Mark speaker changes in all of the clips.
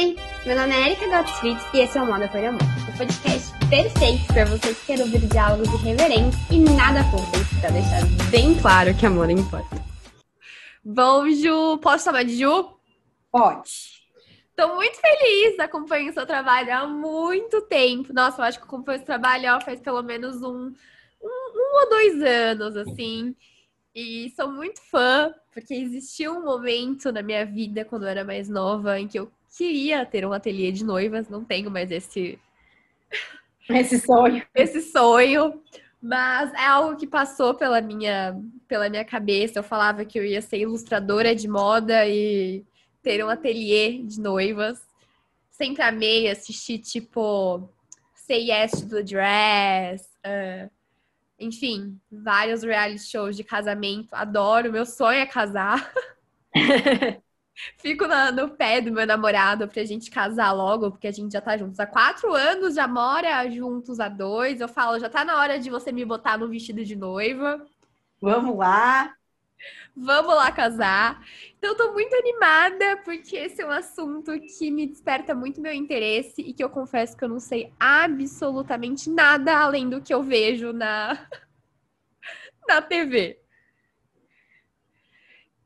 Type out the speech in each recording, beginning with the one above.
Speaker 1: Oi, meu nome é Erika Gottfried e esse é o Moda por Amor, o podcast perfeito para você que quer ouvir diálogos irreverentes e nada fúteis, para deixar bem claro que amor importa. Bom, Ju, posso chamar de Ju?
Speaker 2: Pode.
Speaker 1: Tô muito feliz, acompanho o seu trabalho há muito tempo. Nossa, eu acho que acompanho esse trabalho ó, faz pelo menos um, um, um ou dois anos, assim. E sou muito fã, porque existiu um momento na minha vida, quando eu era mais nova, em que eu queria ter um ateliê de noivas. Não tenho mais esse.
Speaker 2: Esse sonho.
Speaker 1: Esse sonho. Mas é algo que passou pela minha, pela minha cabeça. Eu falava que eu ia ser ilustradora de moda e ter um ateliê de noivas. Sempre amei assistir, tipo, Say Yes to the Dress. Uh, enfim, vários reality shows de casamento. Adoro, meu sonho é casar. Fico na, no pé do meu namorado pra gente casar logo, porque a gente já tá juntos há quatro anos, já mora juntos há dois. Eu falo, já tá na hora de você me botar no vestido de noiva.
Speaker 2: Vamos lá.
Speaker 1: Vamos lá casar. Então, tô muito animada, porque esse é um assunto que me desperta muito meu interesse e que eu confesso que eu não sei absolutamente nada além do que eu vejo na, na TV.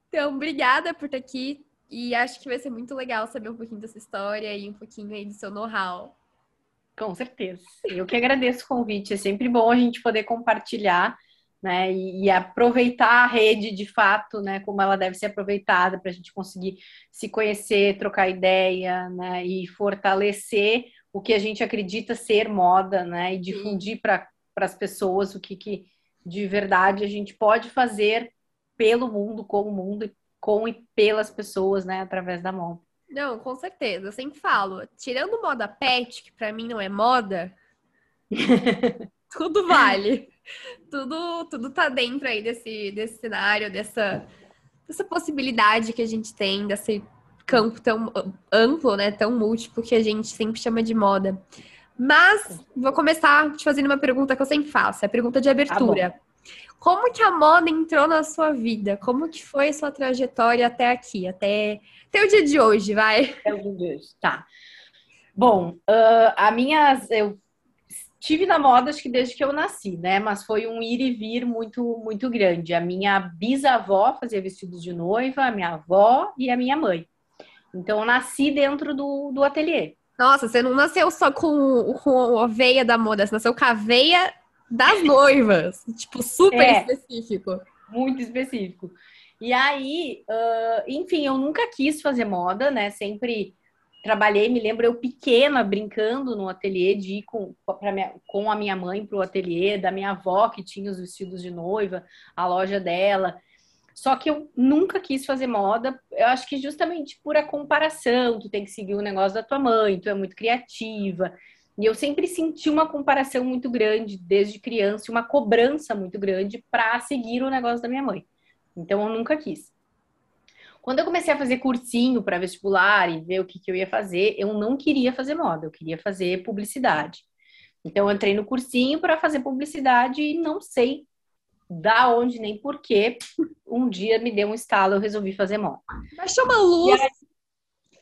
Speaker 1: Então, obrigada por estar aqui e acho que vai ser muito legal saber um pouquinho dessa história e um pouquinho aí do seu know-how.
Speaker 2: Com certeza. Eu que agradeço o convite. É sempre bom a gente poder compartilhar né? E, e, aproveitar a rede de fato, né? Como ela deve ser aproveitada para a gente conseguir se conhecer, trocar ideia, né? E fortalecer o que a gente acredita ser moda, né? E difundir para as pessoas o que, que de verdade a gente pode fazer pelo mundo, com o mundo, com e pelas pessoas, né? Através da moda.
Speaker 1: Não, com certeza. Eu sempre falo, tirando moda pet, que para mim não é moda, tudo vale tudo, tudo tá dentro aí desse, desse cenário, dessa, dessa possibilidade que a gente tem, desse campo tão amplo, né, tão múltiplo que a gente sempre chama de moda. Mas vou começar te fazendo uma pergunta que eu sempre faço, é a pergunta de abertura. Tá Como que a moda entrou na sua vida? Como que foi a sua trajetória até aqui, até, até o dia de hoje, vai?
Speaker 2: Até o dia de hoje, tá. Bom, uh, a minha, eu tive na moda acho que desde que eu nasci, né? Mas foi um ir e vir muito muito grande. A minha bisavó fazia vestidos de noiva, a minha avó e a minha mãe. Então eu nasci dentro do, do ateliê.
Speaker 1: Nossa, você não nasceu só com, com a veia da moda, você nasceu com a veia das noivas. tipo, super é, específico.
Speaker 2: Muito específico. E aí, uh, enfim, eu nunca quis fazer moda, né? Sempre trabalhei, me lembro eu pequena brincando no ateliê de ir com, minha, com a minha mãe para o ateliê, da minha avó que tinha os vestidos de noiva, a loja dela. Só que eu nunca quis fazer moda, eu acho que justamente por a comparação, tu tem que seguir o negócio da tua mãe, tu é muito criativa. E eu sempre senti uma comparação muito grande desde criança, uma cobrança muito grande para seguir o negócio da minha mãe. Então eu nunca quis. Quando eu comecei a fazer cursinho para vestibular e ver o que, que eu ia fazer, eu não queria fazer moda, eu queria fazer publicidade. Então, eu entrei no cursinho para fazer publicidade e não sei da onde nem porquê. Um dia me deu um estalo, eu resolvi fazer moda.
Speaker 1: Baixou uma luz. Aí,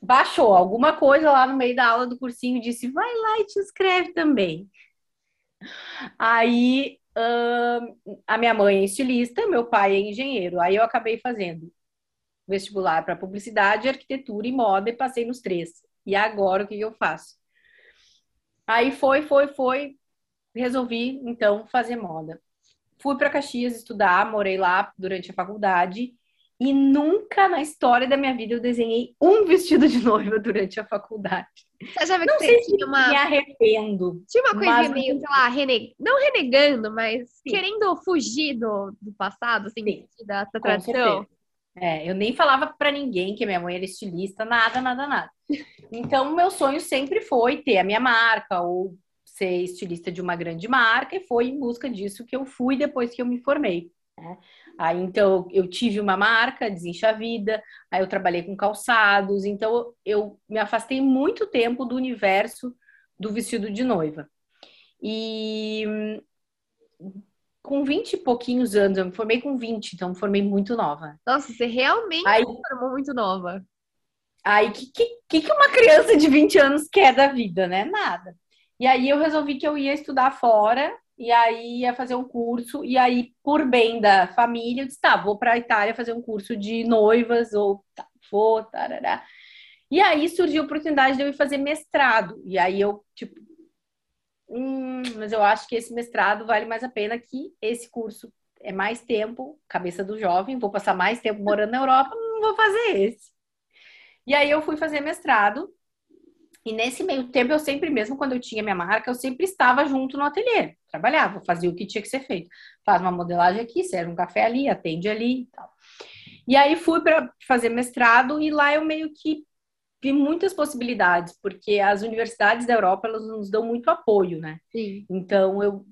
Speaker 2: baixou alguma coisa lá no meio da aula do cursinho e disse: vai lá e te inscreve também. Aí a minha mãe é estilista, meu pai é engenheiro. Aí eu acabei fazendo vestibular para publicidade, arquitetura e moda e passei nos três. E agora o que eu faço? Aí foi, foi, foi, resolvi então fazer moda. Fui para Caxias estudar, morei lá durante a faculdade e nunca na história da minha vida eu desenhei um vestido de noiva durante a faculdade.
Speaker 1: Você já viu que não sei tinha uma...
Speaker 2: me arrependo.
Speaker 1: Tinha uma coisa mas... meio, sei lá, rene... não renegando, mas Sim. querendo fugir do, do passado, assim, Sim. da, da tradição.
Speaker 2: É, eu nem falava para ninguém que minha mãe era estilista, nada, nada, nada. Então, meu sonho sempre foi ter a minha marca ou ser estilista de uma grande marca, e foi em busca disso que eu fui depois que eu me formei. Né? Aí, então, eu tive uma marca, Desincha a Vida, aí eu trabalhei com calçados, então eu me afastei muito tempo do universo do vestido de noiva. E com 20 e pouquinhos anos, eu me formei com 20, então me formei muito nova.
Speaker 1: Nossa, você realmente Aí, se formou muito nova.
Speaker 2: Aí, o que, que, que uma criança de 20 anos quer da vida, né? Nada. E aí eu resolvi que eu ia estudar fora, e aí ia fazer um curso, e aí, por bem da família, eu disse, tá, vou para a Itália fazer um curso de noivas, ou tá, vou, tarará. E aí surgiu a oportunidade de eu ir fazer mestrado. E aí eu, tipo, hum, mas eu acho que esse mestrado vale mais a pena que esse curso. É mais tempo, cabeça do jovem, vou passar mais tempo morando na Europa, não vou fazer esse. E aí eu fui fazer mestrado. E nesse meio tempo, eu sempre, mesmo quando eu tinha minha marca, eu sempre estava junto no ateliê. Trabalhava, fazia o que tinha que ser feito. Faz uma modelagem aqui, serve um café ali, atende ali e tal. E aí fui para fazer mestrado e lá eu meio que vi muitas possibilidades, porque as universidades da Europa, elas nos dão muito apoio, né?
Speaker 1: Sim.
Speaker 2: Então eu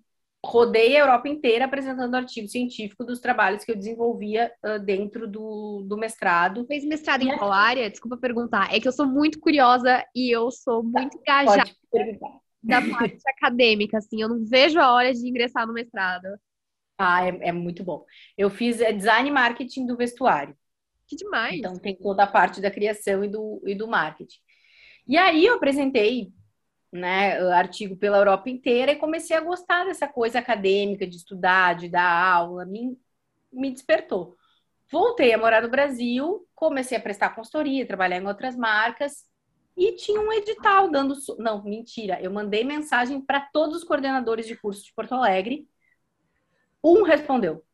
Speaker 2: rodei a Europa inteira apresentando artigo científico dos trabalhos que eu desenvolvia uh, dentro do, do mestrado.
Speaker 1: Fez mestrado em qual área? Desculpa perguntar. É que eu sou muito curiosa e eu sou muito tá, engajada da parte acadêmica, assim. Eu não vejo a hora de ingressar no mestrado.
Speaker 2: Ah, é, é muito bom. Eu fiz é, design e marketing do vestuário.
Speaker 1: Que demais!
Speaker 2: Então tem toda a parte da criação e do, e do marketing. E aí eu apresentei né, artigo pela Europa inteira e comecei a gostar dessa coisa acadêmica, de estudar, de dar aula, me, me despertou. Voltei a morar no Brasil, comecei a prestar consultoria, trabalhar em outras marcas e tinha um edital dando. Não, mentira, eu mandei mensagem para todos os coordenadores de curso de Porto Alegre. Um respondeu: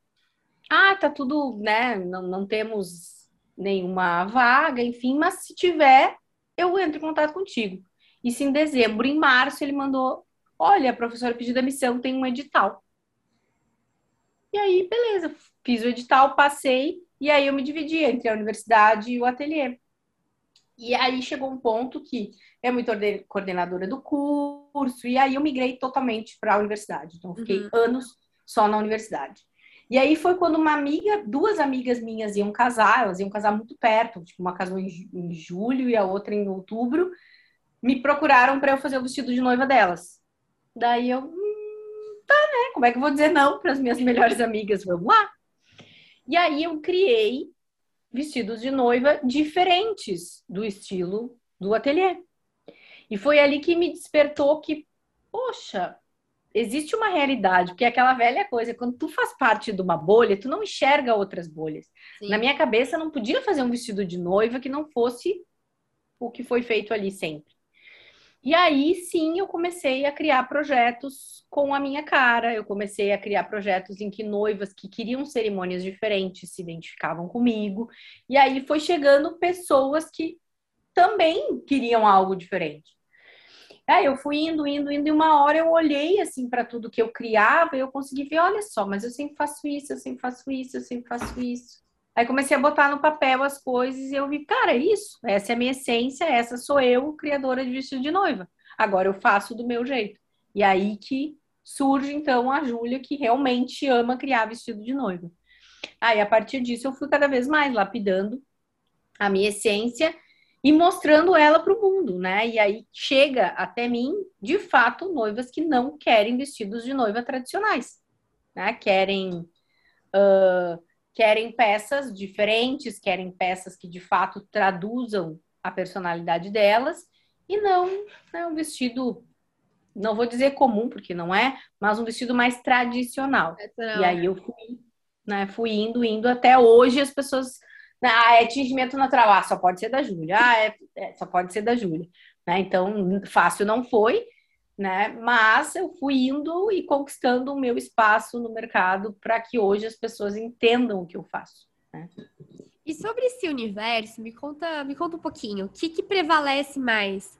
Speaker 2: Ah, tá tudo, né? Não, não temos nenhuma vaga, enfim, mas se tiver, eu entro em contato contigo. Isso em dezembro. Em março, ele mandou: Olha, a professora pediu demissão, tem um edital. E aí, beleza, fiz o edital, passei, e aí eu me dividi entre a universidade e o ateliê. E aí chegou um ponto que eu me tornei coordenadora do curso, e aí eu migrei totalmente para a universidade. Então, fiquei uhum. anos só na universidade. E aí foi quando uma amiga, duas amigas minhas iam casar, elas iam casar muito perto, tipo, uma casou em, em julho e a outra em outubro me procuraram para eu fazer o vestido de noiva delas. Daí eu, hum, tá, né? Como é que eu vou dizer não para as minhas melhores amigas? Vamos lá. E aí eu criei vestidos de noiva diferentes do estilo do ateliê. E foi ali que me despertou que, poxa, existe uma realidade, porque é aquela velha coisa, quando tu faz parte de uma bolha, tu não enxerga outras bolhas. Sim. Na minha cabeça, não podia fazer um vestido de noiva que não fosse o que foi feito ali sempre. E aí sim eu comecei a criar projetos com a minha cara. Eu comecei a criar projetos em que noivas que queriam cerimônias diferentes se identificavam comigo. E aí foi chegando pessoas que também queriam algo diferente. Aí eu fui indo, indo, indo, e uma hora eu olhei assim para tudo que eu criava e eu consegui ver, olha só, mas eu sempre faço isso, eu sempre faço isso, eu sempre faço isso. Aí comecei a botar no papel as coisas e eu vi, cara, é isso, essa é a minha essência, essa sou eu, criadora de vestido de noiva. Agora eu faço do meu jeito. E aí que surge então a Júlia que realmente ama criar vestido de noiva. Aí a partir disso eu fui cada vez mais lapidando a minha essência e mostrando ela para o mundo, né? E aí chega até mim, de fato, noivas que não querem vestidos de noiva tradicionais, né? Querem uh, querem peças diferentes, querem peças que de fato traduzam a personalidade delas e não né, um vestido, não vou dizer comum, porque não é, mas um vestido mais tradicional. E aí eu fui, né, fui indo, indo até hoje as pessoas. Né, ah, é tingimento natural, ah, só pode ser da Júlia, ah, é, é, só pode ser da Júlia. Né? Então, fácil não foi, né? Mas eu fui indo e conquistando o meu espaço no mercado para que hoje as pessoas entendam o que eu faço. Né?
Speaker 1: E sobre esse universo, me conta, me conta um pouquinho. O que, que prevalece mais?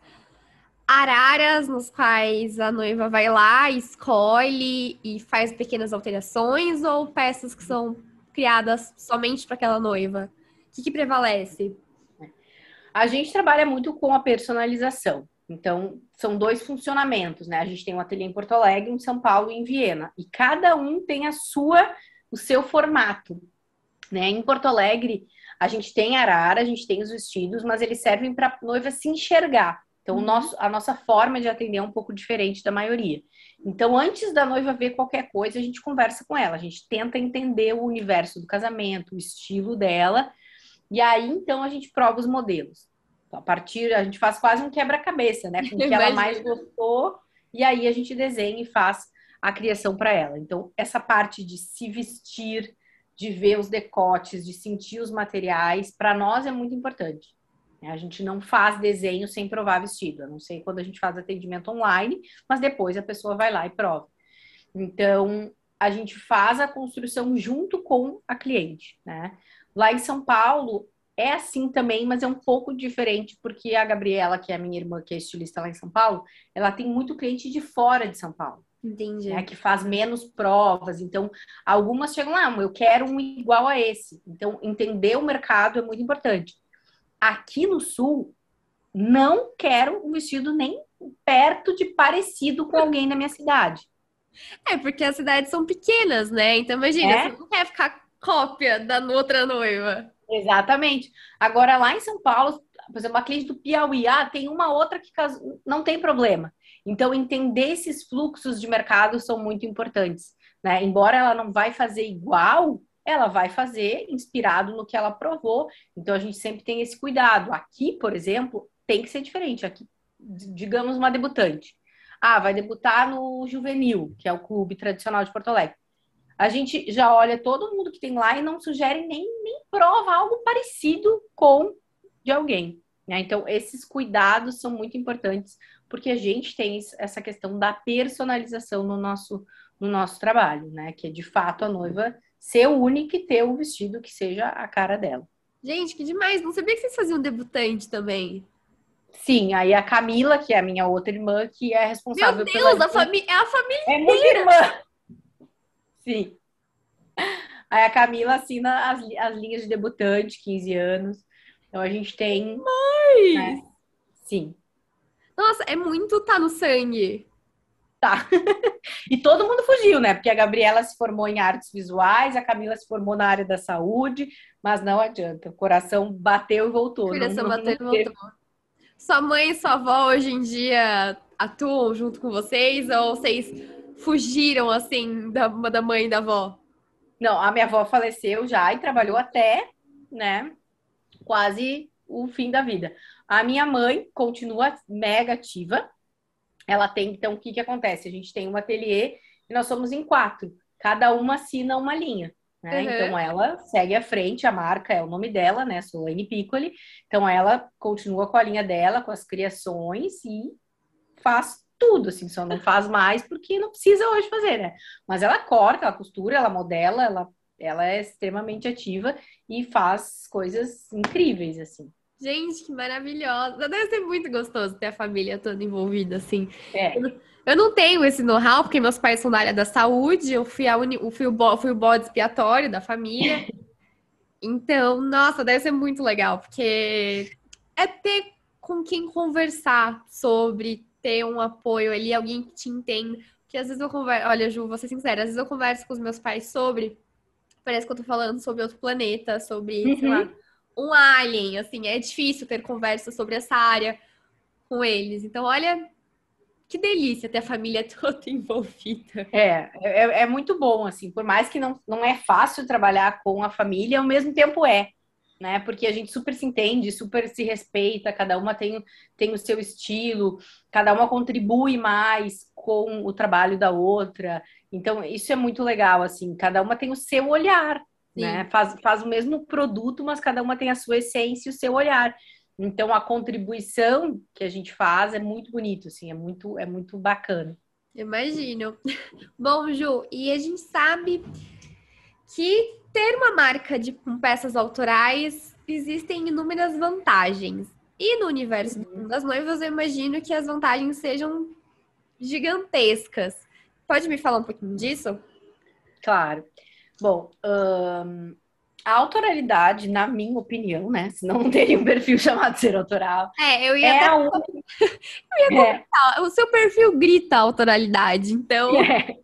Speaker 1: Araras nos quais a noiva vai lá, escolhe e faz pequenas alterações, ou peças que são criadas somente para aquela noiva? O que, que prevalece?
Speaker 2: A gente trabalha muito com a personalização. Então, são dois funcionamentos, né? A gente tem um ateliê em Porto Alegre, em São Paulo e em Viena. E cada um tem a sua, o seu formato. Né? Em Porto Alegre, a gente tem arara, a gente tem os vestidos, mas eles servem para a noiva se enxergar. Então, uhum. nosso, a nossa forma de atender é um pouco diferente da maioria. Então, antes da noiva ver qualquer coisa, a gente conversa com ela, a gente tenta entender o universo do casamento, o estilo dela, e aí então a gente prova os modelos. A partir, a gente faz quase um quebra-cabeça, né? Com o que ela mais gostou, e aí a gente desenha e faz a criação para ela. Então, essa parte de se vestir, de ver os decotes, de sentir os materiais, para nós é muito importante. A gente não faz desenho sem provar vestido, a não sei quando a gente faz atendimento online, mas depois a pessoa vai lá e prova. Então, a gente faz a construção junto com a cliente, né? Lá em São Paulo é assim também, mas é um pouco diferente, porque a Gabriela, que é a minha irmã, que é estilista lá em São Paulo, ela tem muito cliente de fora de São Paulo.
Speaker 1: Entendi.
Speaker 2: Né, que faz menos provas. Então, algumas chegam lá, eu quero um igual a esse. Então, entender o mercado é muito importante. Aqui no Sul, não quero um vestido nem perto de parecido com alguém na minha cidade.
Speaker 1: É, porque as cidades são pequenas, né? Então, imagina, é? você não quer ficar cópia da outra noiva.
Speaker 2: Exatamente. Agora, lá em São Paulo, por exemplo, a cliente do Piauí, ah, tem uma outra que não tem problema. Então, entender esses fluxos de mercado são muito importantes. Né? Embora ela não vai fazer igual, ela vai fazer inspirado no que ela provou. Então, a gente sempre tem esse cuidado. Aqui, por exemplo, tem que ser diferente. Aqui, digamos, uma debutante. Ah, vai debutar no Juvenil, que é o clube tradicional de Porto Alegre. A gente já olha todo mundo que tem lá e não sugere nem, nem prova algo parecido com de alguém. Né? Então, esses cuidados são muito importantes porque a gente tem essa questão da personalização no nosso, no nosso trabalho, né? Que é de fato a noiva ser única e ter um vestido que seja a cara dela.
Speaker 1: Gente, que demais! Não sabia que vocês faziam debutante também.
Speaker 2: Sim, aí a Camila, que é a minha outra irmã, que é responsável
Speaker 1: Meu Deus, pela... a família, é a família
Speaker 2: É minha irmã! Sim. Aí a Camila assina as, as linhas de debutante, 15 anos. Então a gente tem.
Speaker 1: Mãe! Né?
Speaker 2: Sim.
Speaker 1: Nossa, é muito tá no sangue.
Speaker 2: Tá. e todo mundo fugiu, né? Porque a Gabriela se formou em artes visuais, a Camila se formou na área da saúde, mas não adianta. O coração bateu e voltou.
Speaker 1: O coração não, bateu não e voltou. Sua mãe e sua avó hoje em dia atuam junto com vocês ou vocês fugiram assim da, da mãe e da avó?
Speaker 2: Não, a minha avó faleceu já e trabalhou até, né, quase o fim da vida. A minha mãe continua mega ativa. Ela tem, então, o que, que acontece? A gente tem um ateliê e nós somos em quatro. Cada uma assina uma linha. Né? Uhum. Então ela segue à frente, a marca é o nome dela, né? Solane Piccoli. Então ela continua com a linha dela, com as criações e faz tudo, assim, só não faz mais porque não precisa hoje fazer, né? Mas ela corta, ela costura, ela modela, ela, ela é extremamente ativa e faz coisas incríveis, assim.
Speaker 1: Gente, que maravilhosa. Deve ser muito gostoso ter a família toda envolvida, assim.
Speaker 2: É.
Speaker 1: Eu não tenho esse know-how, porque meus pais são da área da saúde, eu fui, a uni... fui, o, fui o bode expiatório da família. então, nossa, deve ser muito legal, porque é ter com quem conversar sobre, ter um apoio ali, alguém que te entenda. Porque às vezes eu converso, olha, Ju, vou ser sincera, às vezes eu converso com os meus pais sobre, parece que eu tô falando sobre outro planeta, sobre, uhum. sei lá, um alien, assim, é difícil ter conversa sobre essa área com eles. Então, olha, que delícia ter a família toda envolvida.
Speaker 2: É, é, é, muito bom, assim, por mais que não, não é fácil trabalhar com a família, ao mesmo tempo é, né? Porque a gente super se entende, super se respeita, cada uma tem, tem o seu estilo, cada uma contribui mais com o trabalho da outra. Então, isso é muito legal, assim, cada uma tem o seu olhar, né? Faz, faz o mesmo produto, mas cada uma tem a sua essência e o seu olhar. Então a contribuição que a gente faz é muito bonito, assim, é muito, é muito bacana.
Speaker 1: Imagino. Bom, Ju, e a gente sabe que ter uma marca de com peças autorais existem inúmeras vantagens. E no universo uhum. das noivas, eu imagino que as vantagens sejam gigantescas. Pode me falar um pouquinho disso?
Speaker 2: Claro. Bom, a autoralidade, na minha opinião, né? Senão não teria um perfil chamado ser autoral.
Speaker 1: É, eu ia, é até... um... eu ia é. O seu perfil grita autoralidade, então. É.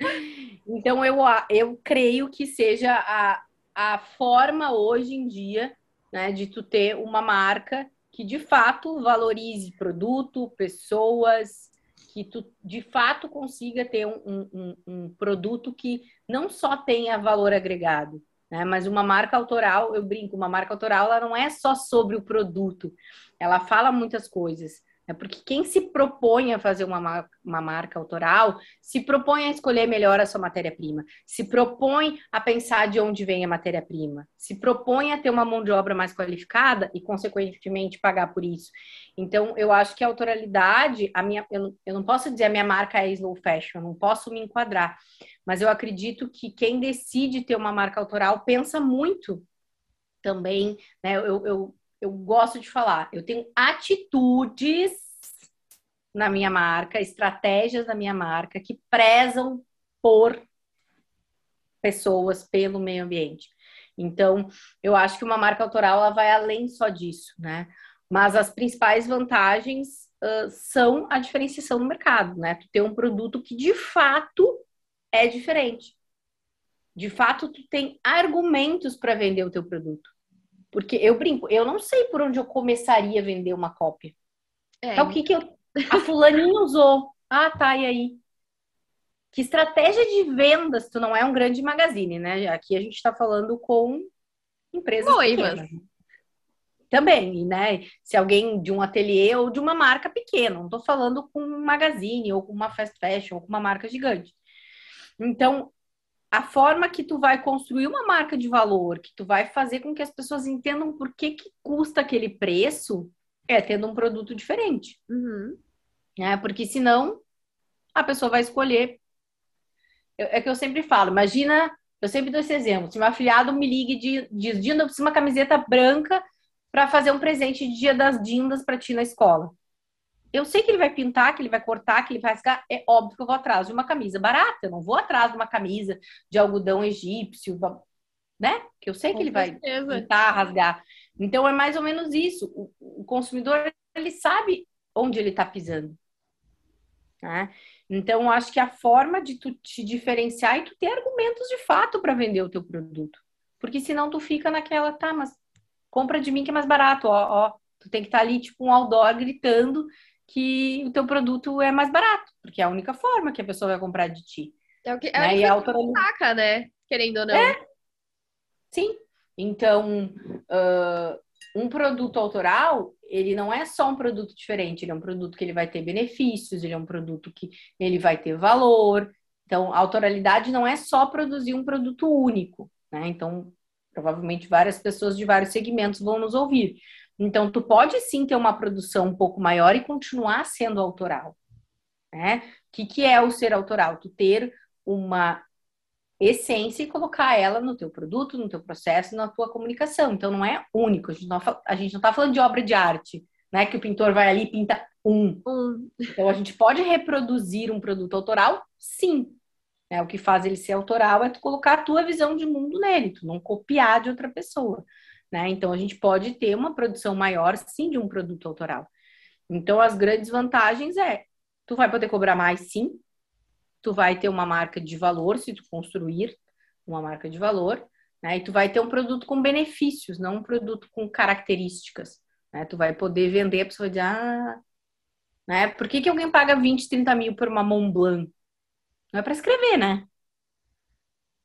Speaker 2: Então eu, eu creio que seja a, a forma hoje em dia né, de tu ter uma marca que de fato valorize produto, pessoas, que tu de fato consiga ter um, um, um produto que não só tenha valor agregado, Né? Mas uma marca autoral, eu brinco, uma marca autoral ela não é só sobre o produto, ela fala muitas coisas. É porque quem se propõe a fazer uma, uma marca autoral se propõe a escolher melhor a sua matéria-prima, se propõe a pensar de onde vem a matéria-prima, se propõe a ter uma mão de obra mais qualificada e, consequentemente, pagar por isso. Então, eu acho que a autoralidade, a minha, eu, eu não posso dizer a minha marca é slow fashion, eu não posso me enquadrar, mas eu acredito que quem decide ter uma marca autoral pensa muito também, né? Eu, eu, eu gosto de falar, eu tenho atitudes na minha marca, estratégias na minha marca que prezam por pessoas, pelo meio ambiente. Então, eu acho que uma marca autoral ela vai além só disso, né? Mas as principais vantagens uh, são a diferenciação no mercado, né? Tu ter um produto que de fato é diferente. De fato, tu tem argumentos para vender o teu produto. Porque eu brinco, eu não sei por onde eu começaria a vender uma cópia. É. Então, o que, que eu. A fulaninha usou. Ah, tá, e aí? Que estratégia de vendas, tu não é um grande magazine, né? Aqui a gente está falando com empresas
Speaker 1: Noivas. Pequenas.
Speaker 2: Também, né? Se alguém de um ateliê ou de uma marca pequena, não estou falando com um magazine ou com uma fast fashion ou com uma marca gigante. Então, a forma que tu vai construir uma marca de valor, que tu vai fazer com que as pessoas entendam por que, que custa aquele preço, é tendo um produto diferente.
Speaker 1: Uhum.
Speaker 2: É, porque senão a pessoa vai escolher. É que eu sempre falo, imagina, eu sempre dou esse exemplo. Se meu afiliado me liga e diz, diz Dinda, eu preciso uma camiseta branca para fazer um presente de dia das dindas para ti na escola eu sei que ele vai pintar, que ele vai cortar, que ele vai rasgar. É óbvio que eu vou atrás de uma camisa barata. Eu não vou atrás de uma camisa de algodão egípcio, né? Que eu sei que Com ele certeza. vai pintar, rasgar. Então é mais ou menos isso. O, o consumidor ele sabe onde ele está pisando. Né? Então eu acho que a forma de tu te diferenciar é tu ter argumentos de fato para vender o teu produto. Porque senão tu fica naquela, tá, mas compra de mim que é mais barato, ó, ó. Tu tem que estar tá ali, tipo, um outdoor gritando que o teu produto é mais barato, porque é a única forma que a pessoa vai comprar de ti.
Speaker 1: É o que, é né? e a saca, né? Querendo ou não.
Speaker 2: É. Sim. Então, uh, um produto autoral, ele não é só um produto diferente, ele é um produto que ele vai ter benefícios, ele é um produto que ele vai ter valor. Então, a autoralidade não é só produzir um produto único, né? Então, provavelmente várias pessoas de vários segmentos vão nos ouvir. Então, tu pode sim ter uma produção um pouco maior e continuar sendo autoral. Né? O que, que é o ser autoral? Tu ter uma essência e colocar ela no teu produto, no teu processo, na tua comunicação. Então, não é único. A gente não está falando de obra de arte, né? Que o pintor vai ali e pinta um. um. Então, a gente pode reproduzir um produto autoral? Sim. É, o que faz ele ser autoral é tu colocar a tua visão de mundo nele, tu não copiar de outra pessoa. Né? Então, a gente pode ter uma produção maior, sim, de um produto autoral. Então, as grandes vantagens é, tu vai poder cobrar mais, sim. Tu vai ter uma marca de valor, se tu construir uma marca de valor, né? E tu vai ter um produto com benefícios, não um produto com características, né? Tu vai poder vender, a pessoa dizer, ah, né? Por que, que alguém paga 20, 30 mil por uma Mont Blanc? Não é para escrever, né?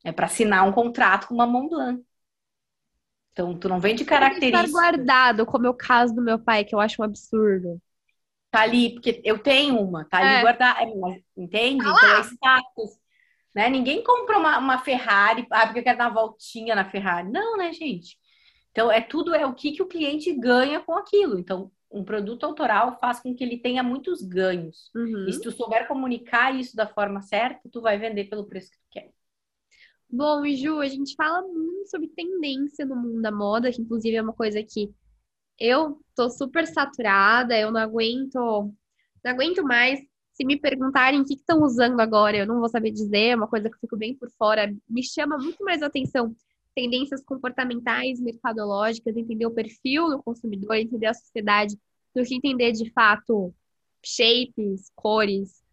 Speaker 2: É para assinar um contrato com uma Mont Blanc. Então, tu não vende características.
Speaker 1: Estar guardado, como é o caso do meu pai, que eu acho um absurdo.
Speaker 2: Tá ali, porque eu tenho uma, tá ali é. guardada, é, entende? Tá então é status. Né? Ninguém compra uma, uma Ferrari, ah, porque eu quero dar uma voltinha na Ferrari. Não, né, gente? Então, é tudo, é o que, que o cliente ganha com aquilo. Então, um produto autoral faz com que ele tenha muitos ganhos. Uhum. E se tu souber comunicar isso da forma certa, tu vai vender pelo preço que tu quer.
Speaker 1: Bom, e Ju, a gente fala muito sobre tendência no mundo da moda, que inclusive é uma coisa que eu tô super saturada, eu não aguento, não aguento mais. Se me perguntarem o que estão usando agora, eu não vou saber dizer, é uma coisa que eu fico bem por fora. Me chama muito mais atenção tendências comportamentais, mercadológicas, entender o perfil do consumidor, entender a sociedade, do que entender de fato shapes, cores,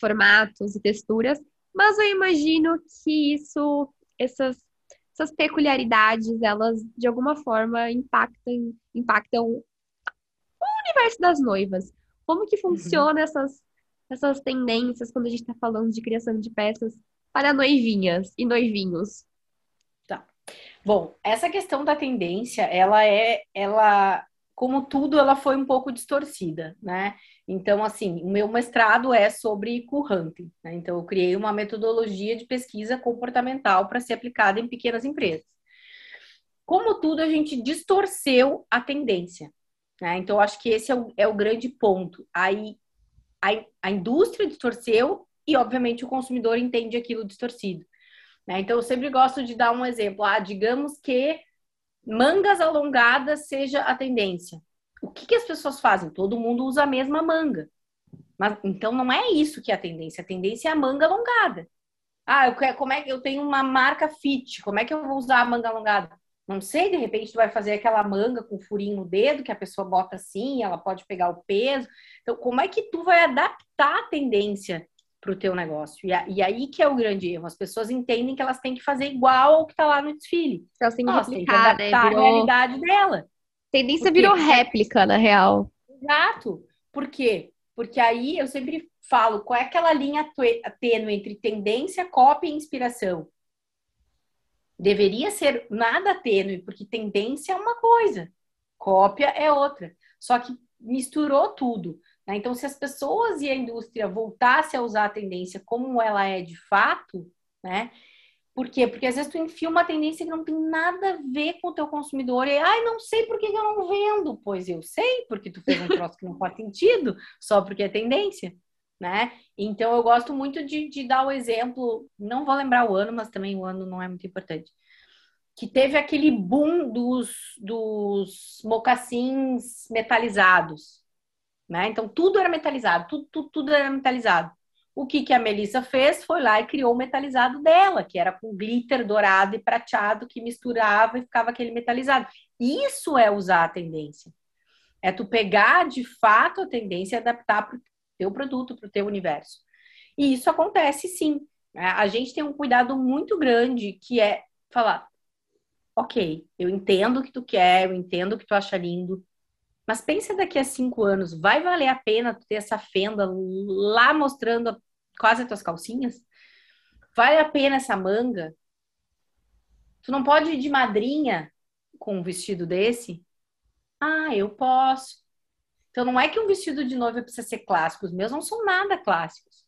Speaker 1: formatos e texturas. Mas eu imagino que isso, essas, essas peculiaridades, elas de alguma forma impactam, impactam o universo das noivas. Como que funciona uhum. essas, essas tendências quando a gente está falando de criação de peças para noivinhas e noivinhos?
Speaker 2: Tá. Bom, essa questão da tendência, ela é, ela, como tudo, ela foi um pouco distorcida, né? Então, assim, o meu mestrado é sobre co-hunting, né? Então, eu criei uma metodologia de pesquisa comportamental para ser aplicada em pequenas empresas. Como tudo, a gente distorceu a tendência, né? Então, acho que esse é o, é o grande ponto. Aí, a, a indústria distorceu e, obviamente, o consumidor entende aquilo distorcido. Né? Então, eu sempre gosto de dar um exemplo. Ah, digamos que mangas alongadas seja a tendência. O que, que as pessoas fazem? Todo mundo usa a mesma manga. Mas então não é isso que é a tendência. A tendência é a manga alongada. Ah, eu como é que eu tenho uma marca fit? Como é que eu vou usar a manga alongada? Não sei, de repente tu vai fazer aquela manga com furinho no dedo que a pessoa bota assim, ela pode pegar o peso. Então, como é que tu vai adaptar a tendência para o teu negócio. E, a, e, aí que é o grande erro. As pessoas entendem que elas têm que fazer igual ao que está lá no desfile.
Speaker 1: Elas têm que Nossa, replicar,
Speaker 2: tem que né? Virou... a realidade dela.
Speaker 1: Tendência virou réplica, na real.
Speaker 2: Exato. Por quê? Porque aí eu sempre falo qual é aquela linha tênue entre tendência, cópia e inspiração. Deveria ser nada tênue, porque tendência é uma coisa, cópia é outra. Só que misturou tudo. Né? Então, se as pessoas e a indústria voltassem a usar a tendência como ela é de fato, né? Por quê? Porque às vezes tu enfia uma tendência que não tem nada a ver com o teu consumidor. E, ai, não sei por que eu não vendo. Pois eu sei, porque tu fez um troço que não faz sentido, só porque é tendência, né? Então, eu gosto muito de, de dar o exemplo, não vou lembrar o ano, mas também o ano não é muito importante. Que teve aquele boom dos, dos mocassins metalizados, né? Então, tudo era metalizado, tudo, tudo, tudo era metalizado. O que, que a Melissa fez foi lá e criou o metalizado dela, que era com glitter dourado e prateado, que misturava e ficava aquele metalizado. Isso é usar a tendência. É tu pegar de fato a tendência e adaptar para o teu produto, para o teu universo. E isso acontece sim. Né? A gente tem um cuidado muito grande que é falar: ok, eu entendo o que tu quer, eu entendo o que tu acha lindo, mas pensa daqui a cinco anos, vai valer a pena ter essa fenda lá mostrando quase as tuas calcinhas? Vale a pena essa manga? Tu não pode ir de madrinha com um vestido desse? Ah, eu posso. Então não é que um vestido de noiva precisa ser clássico, os meus não são nada clássicos.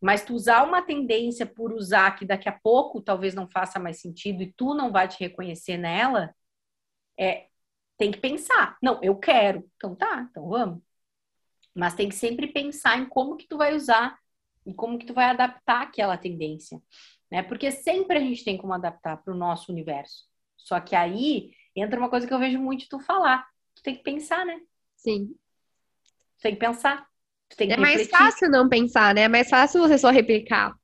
Speaker 2: Mas tu usar uma tendência por usar que daqui a pouco talvez não faça mais sentido e tu não vai te reconhecer nela, é tem que pensar. Não, eu quero. Então tá, então vamos. Mas tem que sempre pensar em como que tu vai usar e como que tu vai adaptar aquela tendência, né? Porque sempre a gente tem como adaptar para o nosso universo. Só que aí entra uma coisa que eu vejo muito tu falar. Tu tem que pensar, né?
Speaker 1: Sim.
Speaker 2: Tu tem que pensar.
Speaker 1: é que mais fácil não pensar, né? É mais fácil você só replicar.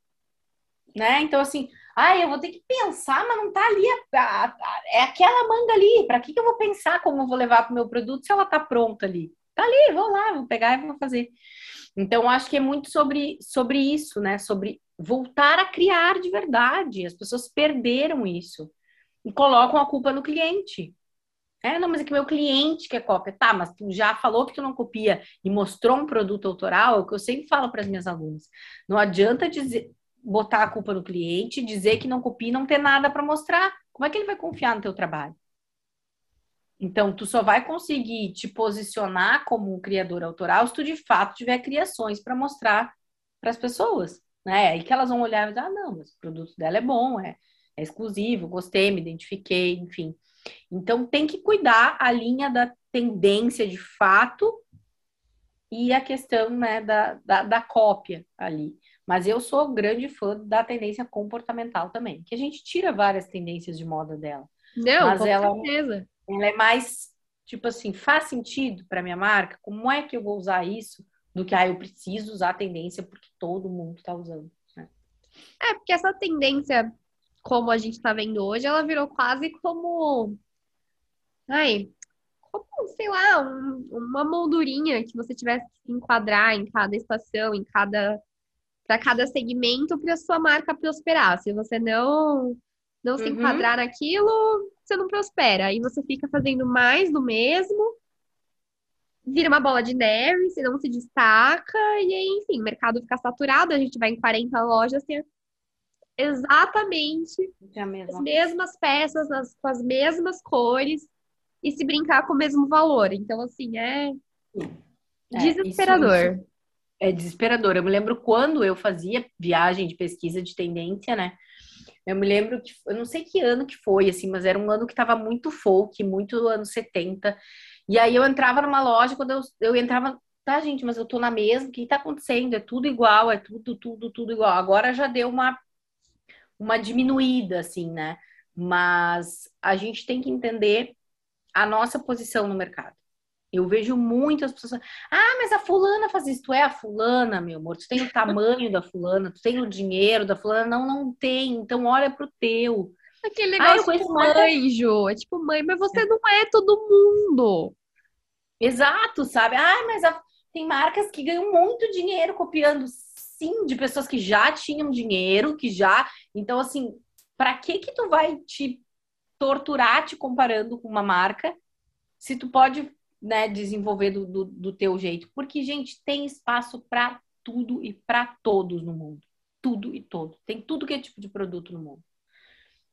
Speaker 2: Né? Então, assim, ah, eu vou ter que pensar, mas não tá ali. A, a, a, é aquela manga ali. Para que, que eu vou pensar como eu vou levar para o meu produto se ela tá pronta ali? Tá ali, vou lá, vou pegar e vou fazer. Então, acho que é muito sobre, sobre isso, né? Sobre voltar a criar de verdade. As pessoas perderam isso e colocam a culpa no cliente. É, não, mas é que meu cliente quer cópia. Tá, mas tu já falou que tu não copia e mostrou um produto autoral, é o que eu sempre falo para as minhas alunas. Não adianta dizer, botar a culpa no cliente, dizer que não copia e não ter nada para mostrar. Como é que ele vai confiar no teu trabalho? Então, tu só vai conseguir te posicionar como um criador autoral se tu de fato tiver criações para mostrar para as pessoas, né? Aí que elas vão olhar e dizer, ah, não, mas o produto dela é bom, é, é exclusivo, gostei, me identifiquei, enfim. Então, tem que cuidar a linha da tendência de fato e a questão né, da, da, da cópia ali. Mas eu sou grande fã da tendência comportamental também, que a gente tira várias tendências de moda dela.
Speaker 1: Não,
Speaker 2: mas
Speaker 1: com
Speaker 2: ela,
Speaker 1: certeza.
Speaker 2: Ela é mais, tipo assim, faz sentido para minha marca? Como é que eu vou usar isso? Do que, ah, eu preciso usar a tendência porque todo mundo está usando. Né?
Speaker 1: É, porque essa tendência, como a gente está vendo hoje, ela virou quase como. Ai, como, sei lá, um, uma moldurinha que você tivesse que enquadrar em cada estação, em cada para cada segmento para sua marca prosperar. Se você não não uhum. se enquadrar naquilo, você não prospera. Aí você fica fazendo mais do mesmo, vira uma bola de neve, você não se destaca, e aí, enfim, o mercado fica saturado, a gente vai em 40 lojas, tem exatamente
Speaker 2: É a mesma.
Speaker 1: as mesmas peças, as- com as mesmas cores e se brincar com o mesmo valor. Então, assim, é
Speaker 2: É,
Speaker 1: desesperador.
Speaker 2: isso- É desesperador. Eu me lembro quando eu fazia viagem de pesquisa de tendência, né? Eu me lembro que, eu não sei que ano que foi, assim, mas era um ano que tava muito folk, muito anos 70. E aí eu entrava numa loja, quando eu, eu entrava, tá, gente, mas eu tô na mesma, o que tá acontecendo? É tudo igual, é tudo, tudo, tudo igual. Agora já deu uma, uma diminuída, assim, né? Mas a gente tem que entender a nossa posição no mercado. Eu vejo muitas pessoas. Ah, mas a fulana faz isso. Tu é a fulana, meu amor. Tu tem o tamanho da fulana, tu tem o dinheiro da fulana. Não, não tem. Então olha pro teu.
Speaker 1: Aquele
Speaker 2: Ah,
Speaker 1: negócio tipo
Speaker 2: marca-
Speaker 1: mãe, Ju. É tipo mãe, mas você não é todo mundo.
Speaker 2: Exato, sabe? Ah, mas a- tem marcas que ganham muito dinheiro copiando, sim, de pessoas que já tinham dinheiro, que já. Então, assim, para que que tu vai te torturar te comparando com uma marca se tu pode, né, desenvolver do, do, do teu jeito? Porque, gente, tem espaço para tudo e para todos no mundo. Tudo e todo. Tem tudo que é tipo de produto no mundo.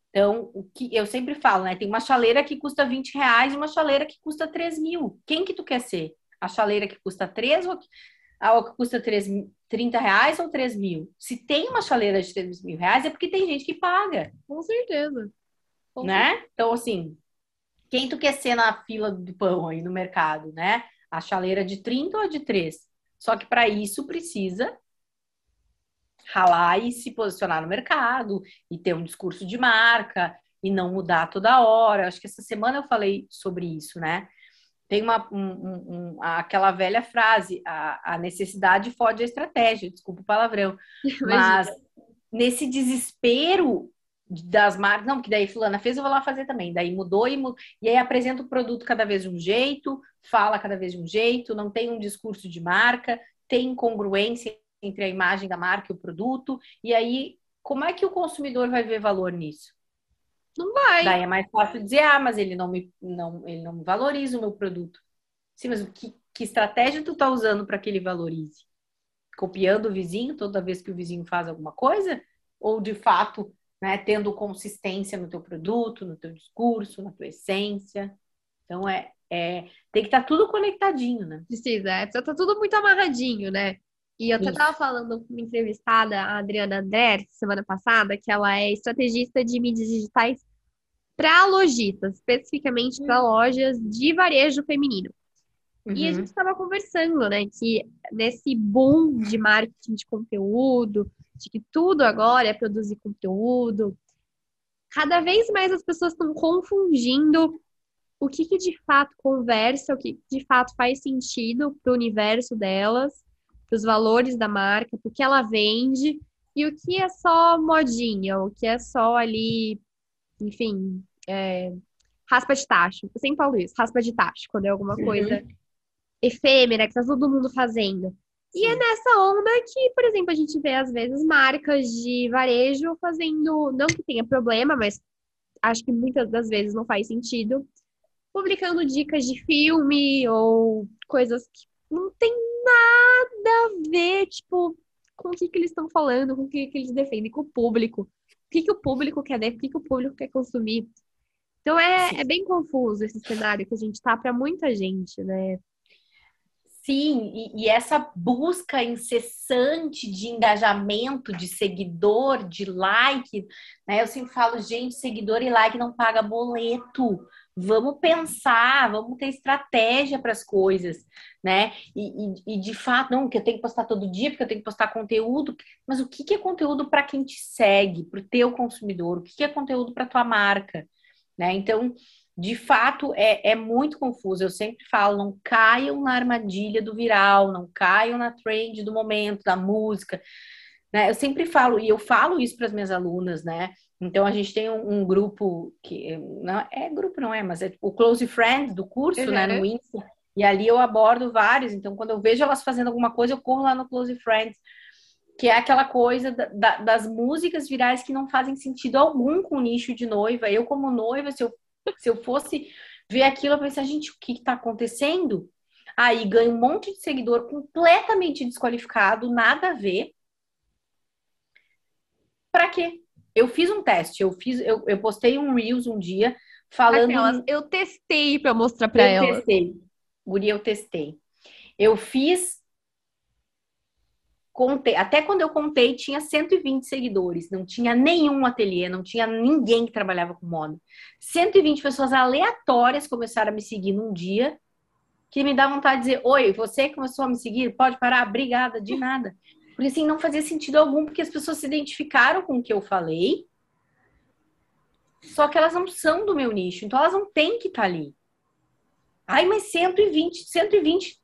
Speaker 2: Então, o que eu sempre falo, né? Tem uma chaleira que custa 20 reais e uma chaleira que custa 3 mil. Quem que tu quer ser? A chaleira que custa 3 ou a que custa 3, 30 reais ou 3 mil? Se tem uma chaleira de 3 mil reais, é porque tem gente que paga,
Speaker 1: Com certeza. Com
Speaker 2: né? Então, assim, quem tu quer ser na fila do pão aí no mercado, né? A chaleira de 30 ou de 3? Só que para isso precisa ralar e se posicionar no mercado e ter um discurso de marca e não mudar toda hora. Acho que essa semana eu falei sobre isso, né? Tem uma, um, um, um, aquela velha frase, a, a necessidade fode a estratégia, desculpa o palavrão. Mas nesse desespero das marcas, não, porque daí fulana fez, eu vou lá fazer também. Daí mudou e, mudou, e aí apresenta o produto cada vez de um jeito, fala cada vez de um jeito, não tem um discurso de marca, tem incongruência entre a imagem da marca e o produto. E aí, como é que o consumidor vai ver valor nisso?
Speaker 1: Não vai.
Speaker 2: Daí é mais fácil dizer, ah, mas ele não me, não, ele não valoriza o meu produto. Sim, mas que, que estratégia tu tá usando para que ele valorize? Copiando o vizinho toda vez que o vizinho faz alguma coisa? Ou de fato, né, tendo consistência no teu produto, no teu discurso, na tua essência? Então é, é tem que estar tá tudo conectadinho, né?
Speaker 1: Precisa, é, precisa tá tudo muito amarradinho, né? E eu até estava falando com uma entrevistada, a Adriana André, semana passada, que ela é estrategista de mídias digitais para lojistas, especificamente para lojas de varejo feminino. E a
Speaker 2: Uhum.
Speaker 1: gente estava conversando, né, que nesse boom de marketing de conteúdo, que tudo agora é produzir conteúdo, cada vez mais as pessoas estão confundindo o que, que de fato conversa, o que de fato faz sentido para o universo delas, para os valores da marca, para o que ela vende, e o que é só modinha, o que é só ali, enfim, é, raspa de tacho. Eu sempre falo isso, raspa de tacho, quando é alguma
Speaker 2: Uhum.
Speaker 1: coisa efêmera, que tá todo mundo fazendo. E é nessa onda que, por exemplo, a gente vê às vezes marcas de varejo fazendo, não que tenha problema, mas acho que muitas das vezes não faz sentido, publicando dicas de filme ou coisas que não tem nada a ver, tipo, com o que, que eles estão falando, com o que, que eles defendem, com o público. O que, que o público quer ver, o que, que o público quer consumir. Então é,
Speaker 2: Sim.
Speaker 1: é bem confuso esse cenário que a gente tá para muita gente, né?
Speaker 2: Sim, e, e essa busca incessante de engajamento, de seguidor, de like, né? Eu sempre falo, gente, seguidor e like não paga boleto. Vamos pensar, vamos ter estratégia para as coisas, né? E, e- e, de fato, não, que eu tenho que postar todo dia, porque eu tenho que postar conteúdo. Mas o que que é conteúdo para quem te segue, para o teu consumidor? O que que é conteúdo para tua marca, né? Então, de fato, é, é muito confuso. Eu sempre falo, não caiam na armadilha do viral, não caiam na trend do momento, da música. Né? Eu sempre falo, e eu falo isso para as minhas alunas, né? Então a gente tem um, um grupo que não é grupo, não é, mas é o Close Friends do curso, né? No
Speaker 1: Uhum.
Speaker 2: Insta. E ali eu abordo vários. Então, quando eu vejo elas fazendo alguma coisa, eu corro lá no Close Friends que é aquela coisa da- da- das músicas virais que não fazem sentido algum com o nicho de noiva. Eu, como noiva, se eu, se eu fosse ver aquilo, eu pensar, gente, o que está acontecendo? Aí ganha um monte de seguidor completamente desqualificado, nada a ver. Pra quê? Eu fiz um teste, eu fiz, eu, eu postei um Reels um dia falando.
Speaker 1: Aquelas, eu testei para mostrar para ela.
Speaker 2: Eu testei. Guri, eu testei. Eu fiz. Contei, até quando eu contei, tinha 120 seguidores, não tinha nenhum ateliê, não tinha ninguém que trabalhava com moda. 120 pessoas aleatórias começaram a me seguir num dia, que me dá vontade de dizer: Oi, você começou a me seguir? Pode parar? Obrigada, de nada. Porque assim, não fazia sentido algum, porque as pessoas se identificaram com o que eu falei, só que elas não são do meu nicho, então elas não têm que estar tá ali. Ai, mas 120, 120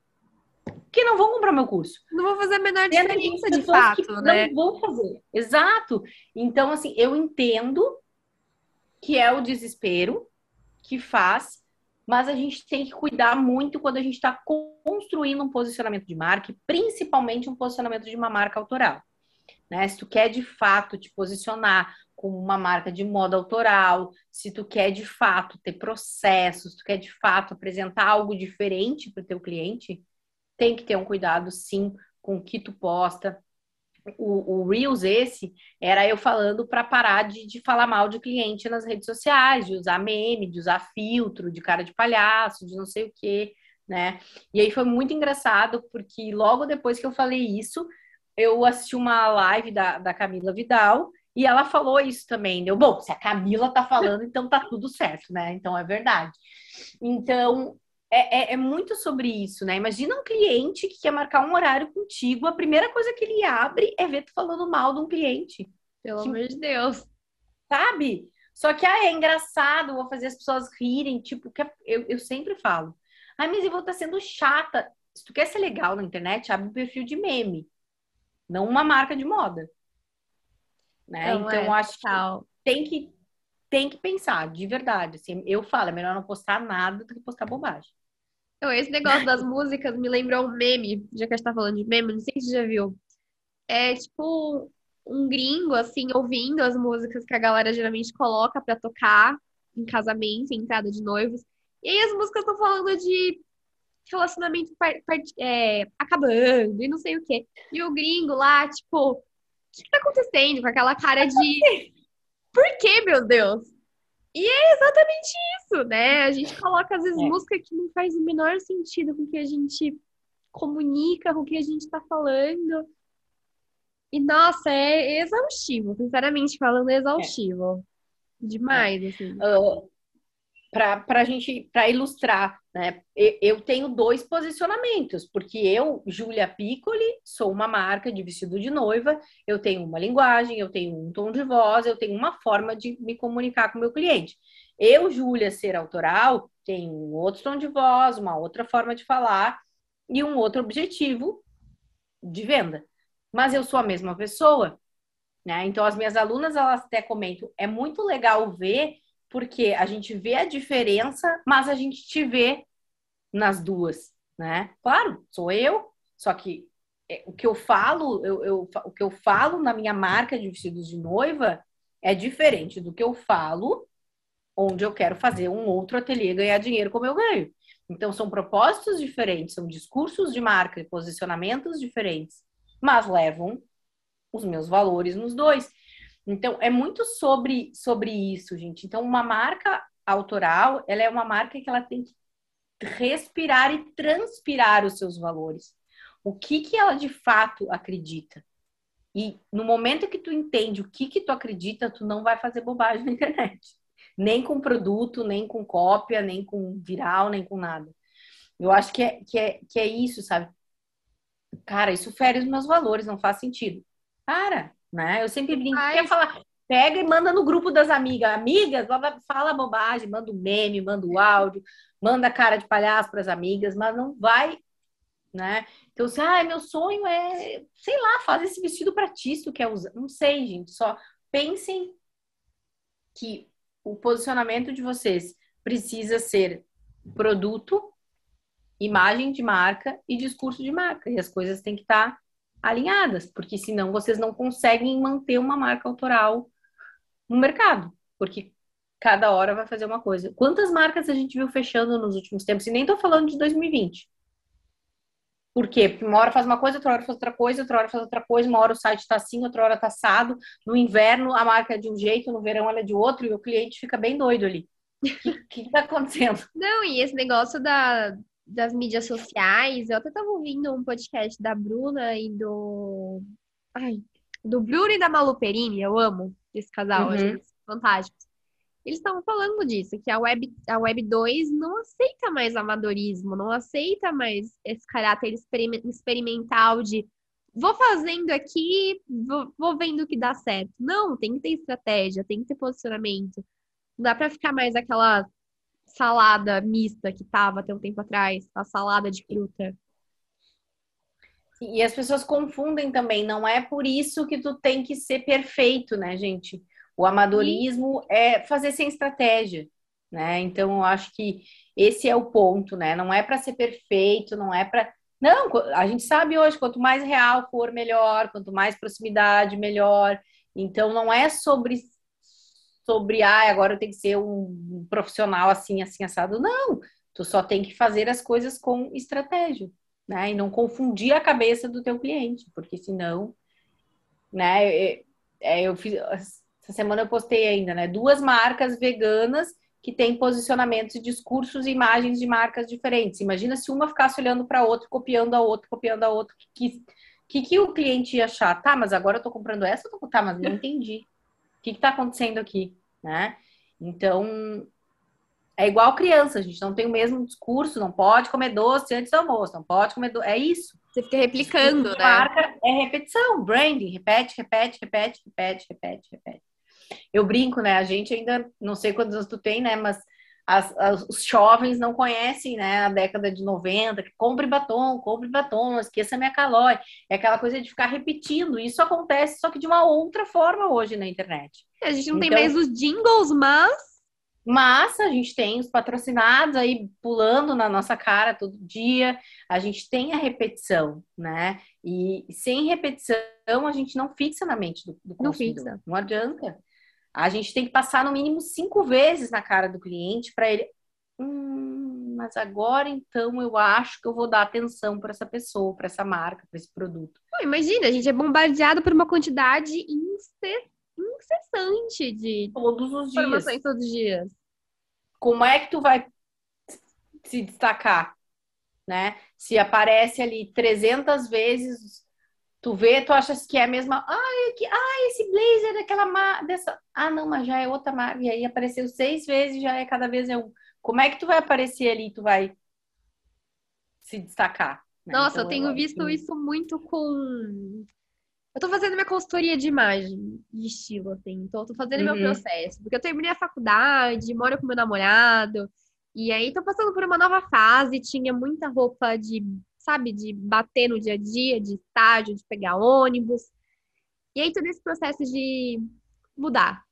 Speaker 2: que não vão comprar meu curso.
Speaker 1: Não vão fazer a menor diferença de fato, né?
Speaker 2: Não vão fazer. Exato. Então, assim, eu entendo que é o desespero que faz, mas a gente tem que cuidar muito quando a gente está construindo um posicionamento de marca, principalmente um posicionamento de uma marca autoral. Né? Se tu quer de fato te posicionar como uma marca de moda autoral, se tu quer de fato ter processos, se tu quer de fato apresentar algo diferente para o teu cliente, tem que ter um cuidado sim com o que tu posta. O, o Reels esse era eu falando para parar de, de falar mal de cliente nas redes sociais, de usar meme, de usar filtro, de cara de palhaço, de não sei o que, né? E aí foi muito engraçado, porque logo depois que eu falei isso, eu assisti uma live da, da Camila Vidal e ela falou isso também. Deu, bom, se a Camila tá falando, então tá tudo certo, né? Então é verdade. Então, é, é, é, muito sobre isso, né? Imagina um cliente que quer marcar um horário contigo, a primeira coisa que ele abre é ver tu falando mal de um cliente.
Speaker 1: Pelo que, amor de Deus.
Speaker 2: Sabe? Só que ah, é engraçado, vou fazer as pessoas rirem, tipo, que eu, eu sempre falo. Ah, mas eu vou estar sendo chata. Se tu quer ser legal na internet, abre um perfil de meme, não uma marca de moda. Né? Então, então é, acho tal. que tem que tem que pensar, de verdade. Assim, eu falo, é melhor não postar nada do que postar bobagem.
Speaker 1: Então, esse negócio das músicas me lembrou um meme, já que a gente tá falando de meme, não sei se você já viu. É tipo um gringo, assim, ouvindo as músicas que a galera geralmente coloca para tocar em casamento, em entrada de noivos. E aí as músicas estão falando de relacionamento é, acabando e não sei o quê. E o gringo lá, tipo, o que, que tá acontecendo? Com aquela cara de. Por que, meu Deus? E é exatamente isso, né? A gente coloca, às vezes, é. música que não faz o menor sentido com o que a gente comunica, com o que a gente tá falando. E, nossa, é exaustivo, sinceramente falando, é exaustivo. É. Demais, assim. Uh,
Speaker 2: para a gente, para ilustrar, né? Eu tenho dois posicionamentos, porque eu, Júlia Piccoli, sou uma marca de vestido de noiva, eu tenho uma linguagem, eu tenho um tom de voz, eu tenho uma forma de me comunicar com o meu cliente. Eu, Júlia, ser autoral, tenho um outro tom de voz, uma outra forma de falar e um outro objetivo de venda. Mas eu sou a mesma pessoa, né? Então as minhas alunas elas até comentam, é muito legal ver porque a gente vê a diferença, mas a gente te vê nas duas, né? Claro, sou eu, só que é, o que eu falo, eu, eu, o que eu falo na minha marca de vestidos de noiva é diferente do que eu falo onde eu quero fazer um outro ateliê ganhar dinheiro como eu ganho. Então são propósitos diferentes, são discursos de marca e posicionamentos diferentes, mas levam os meus valores nos dois. Então, é muito sobre, sobre isso, gente. Então, uma marca autoral, ela é uma marca que ela tem que respirar e transpirar os seus valores. O que que ela de fato acredita? E no momento que tu entende o que que tu acredita, tu não vai fazer bobagem na internet. Nem com produto, nem com cópia, nem com viral, nem com nada. Eu acho que é, que é, que é isso, sabe? Cara, isso fere os meus valores, não faz sentido. Para, né? Eu sempre brinco, Ai. quer falar, pega e manda no grupo das amigas. Amigas, fala bobagem, manda o um meme, manda o um áudio, manda cara de palhaço para as amigas, mas não vai, né? Então, assim, ah, meu sonho é, sei lá, fazer esse vestido para ti, se tu quer usar. Não sei, gente, só pensem que o posicionamento de vocês precisa ser produto, imagem de marca e discurso de marca. E as coisas têm que estar tá alinhadas, porque senão vocês não conseguem manter uma marca autoral no mercado, porque cada hora vai fazer uma coisa. Quantas marcas a gente viu fechando nos últimos tempos? E nem tô falando de 2020. Por quê? Porque uma hora faz uma coisa, outra hora faz outra coisa, outra hora faz outra coisa, uma hora o site está assim, outra hora está assado. No inverno a marca é de um jeito, no verão ela é de outro, e o cliente fica bem doido ali. O que está acontecendo?
Speaker 1: Não, e esse negócio da, das mídias sociais, eu até estava ouvindo um podcast da Bruna e do. Ai, do Bruno e da Malu Perini, eu amo esse casal, uhum. fantásticos. Eles estavam falando disso, que a Web, a Web 2 não aceita mais amadorismo, não aceita mais esse caráter experimental de vou fazendo aqui, vou, vou vendo o que dá certo. Não, tem que ter estratégia, tem que ter posicionamento. Não dá para ficar mais aquela salada mista que tava até um tempo atrás, a salada de fruta.
Speaker 2: E as pessoas confundem também, não é por isso que tu tem que ser perfeito, né, gente? O amadorismo é fazer sem estratégia, né? Então, eu acho que esse é o ponto, né? Não é para ser perfeito, não é para. Não, a gente sabe hoje, quanto mais real for, melhor, quanto mais proximidade, melhor. Então, não é sobre sobre, ah, agora eu tenho que ser um profissional assim, assim, assado. Não, tu só tem que fazer as coisas com estratégia, né? E não confundir a cabeça do teu cliente, porque senão, né? Eu, é, eu fiz, essa semana eu postei ainda, né? Duas marcas veganas que têm posicionamentos, discursos e imagens de marcas diferentes. Imagina se uma ficasse olhando para a outra, copiando a outra, copiando a outra, que, que, que o cliente ia achar? Tá, mas agora eu tô comprando essa, tá, mas não entendi. O que está acontecendo aqui, né? Então, é igual criança, a gente não tem o mesmo discurso, não pode comer doce antes do almoço, não pode comer doce, é isso.
Speaker 1: Você fica replicando, né?
Speaker 2: Marca é repetição, branding, repete, repete, repete, repete, repete, repete. Eu brinco, né? A gente ainda, não sei quantos anos tu tem, né? Mas as, as, os jovens não conhecem, né, a década de 90, que compre batom, compre batom, esqueça minha calói. É aquela coisa de ficar repetindo. Isso acontece, só que de uma outra forma hoje na internet.
Speaker 1: A gente não então, tem mais os jingles, mas.
Speaker 2: Mas a gente tem os patrocinados aí pulando na nossa cara todo dia. A gente tem a repetição, né? E sem repetição, a gente não fixa na mente do, do consumidor. Não, fixa. não adianta. A gente tem que passar no mínimo cinco vezes na cara do cliente para ele. Hum, mas agora então eu acho que eu vou dar atenção para essa pessoa, para essa marca, para esse produto.
Speaker 1: Pô, imagina, a gente é bombardeado por uma quantidade incessante de
Speaker 2: todos os
Speaker 1: informações
Speaker 2: dias.
Speaker 1: todos os dias.
Speaker 2: Como é que tu vai se destacar, né? Se aparece ali 300 vezes Tu vê, tu achas que é a mesma. Ah, que, ah esse blazer daquela marca. Dessa... Ah, não, mas já é outra marca. E aí apareceu seis vezes, já é cada vez é um. Como é que tu vai aparecer ali? Tu vai se destacar?
Speaker 1: Né? Nossa, então, eu tenho eu visto que... isso muito com. Eu tô fazendo minha consultoria de imagem, de estilo, assim. Então, eu tô fazendo uhum. meu processo. Porque eu terminei a faculdade, moro com meu namorado. E aí, tô passando por uma nova fase. Tinha muita roupa de sabe? De bater no dia a dia, de estágio, de pegar ônibus. E aí todo esse processo de mudar.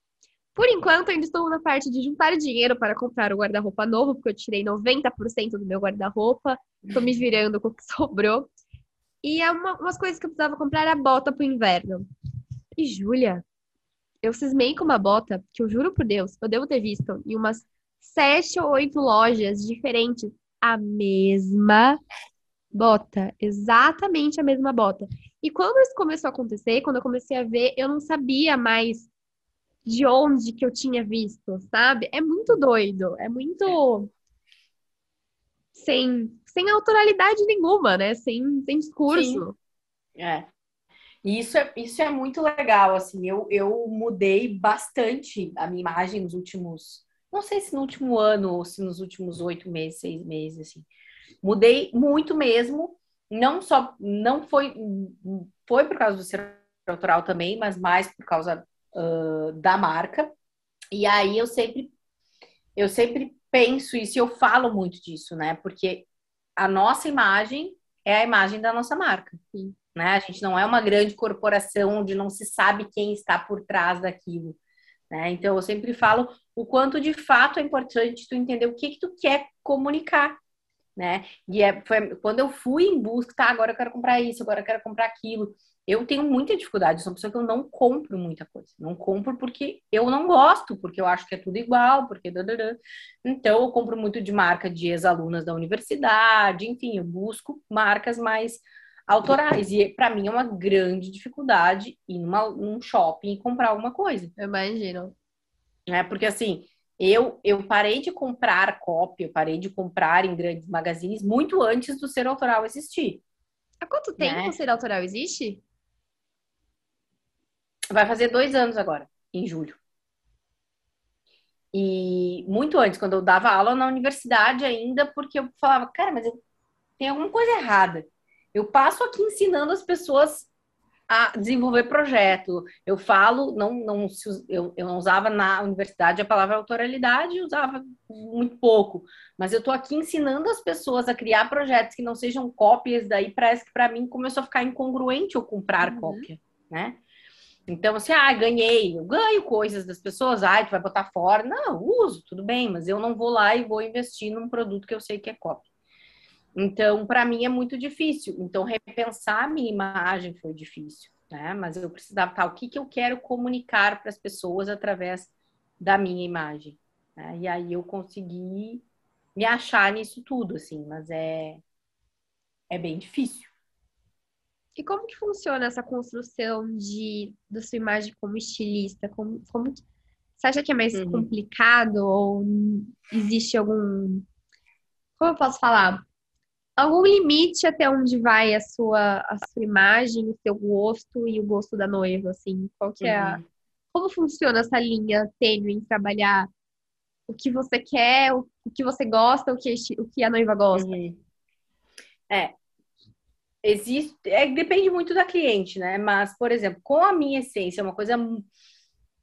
Speaker 1: Por enquanto, ainda estou na parte de juntar dinheiro para comprar o guarda-roupa novo, porque eu tirei 90% do meu guarda-roupa, estou me virando com o que sobrou. E é uma, umas coisas que eu precisava comprar era bota para o inverno. E, Júlia, eu cismei com uma bota que eu juro por Deus, eu devo ter visto em umas sete ou oito lojas diferentes a mesma bota, exatamente a mesma bota. E quando isso começou a acontecer, quando eu comecei a ver, eu não sabia mais de onde que eu tinha visto, sabe? É muito doido, é muito sem sem autoralidade nenhuma, né? Sem, sem discurso.
Speaker 2: Sim. É. Isso é, isso é muito legal, assim, eu, eu mudei bastante a minha imagem nos últimos, não sei se no último ano ou se nos últimos oito meses, seis meses, assim. Mudei muito mesmo. Não só, não foi, foi por causa do ser autoral também, mas mais por causa uh, da marca. E aí eu sempre, eu sempre penso isso e eu falo muito disso, né? Porque a nossa imagem é a imagem da nossa marca. Sim. Né? A gente não é uma grande corporação onde não se sabe quem está por trás daquilo. Né? Então eu sempre falo o quanto de fato é importante tu entender o que, que tu quer comunicar né? E é, foi quando eu fui em busca, tá, agora eu quero comprar isso, agora eu quero comprar aquilo. Eu tenho muita dificuldade, sou uma pessoa que eu não compro muita coisa. Não compro porque eu não gosto, porque eu acho que é tudo igual, porque. Então, eu compro muito de marca de ex-alunas da universidade, enfim, eu busco marcas mais autorais. E para mim é uma grande dificuldade ir numa, num shopping e comprar alguma coisa.
Speaker 1: Eu imagino.
Speaker 2: É, porque assim, eu, eu parei de comprar cópia, eu parei de comprar em grandes magazines muito antes do ser autoral existir.
Speaker 1: Há quanto tempo né? o ser autoral existe?
Speaker 2: Vai fazer dois anos agora, em julho. E muito antes, quando eu dava aula na universidade ainda, porque eu falava, cara, mas eu, tem alguma coisa errada. Eu passo aqui ensinando as pessoas a desenvolver projeto. Eu falo, não, não eu, eu não usava na universidade a palavra autoralidade, usava muito pouco, mas eu estou aqui ensinando as pessoas a criar projetos que não sejam cópias, daí parece que para mim começou a ficar incongruente eu comprar uhum. cópia, né? Então, assim, ah, ganhei, eu ganho coisas das pessoas, ah, tu vai botar fora. Não, uso, tudo bem, mas eu não vou lá e vou investir num produto que eu sei que é cópia. Então, para mim é muito difícil. Então, repensar a minha imagem foi difícil, né? Mas eu precisava, tá, o que, que eu quero comunicar para as pessoas através da minha imagem? Né? E aí eu consegui me achar nisso tudo, assim, mas é, é bem difícil.
Speaker 1: E como que funciona essa construção de da sua imagem como estilista? Como, como você acha que é mais uhum. complicado ou existe algum como eu posso falar? Algum limite até onde vai a sua, a sua imagem, o seu gosto e o gosto da noiva, assim? Qual que é a... Uhum. Como funciona essa linha tênue em trabalhar o que você quer, o, que você gosta, o que, o que a noiva gosta? Uhum.
Speaker 2: É, existe, é, depende muito da cliente, né? Mas, por exemplo, com a minha essência, é uma coisa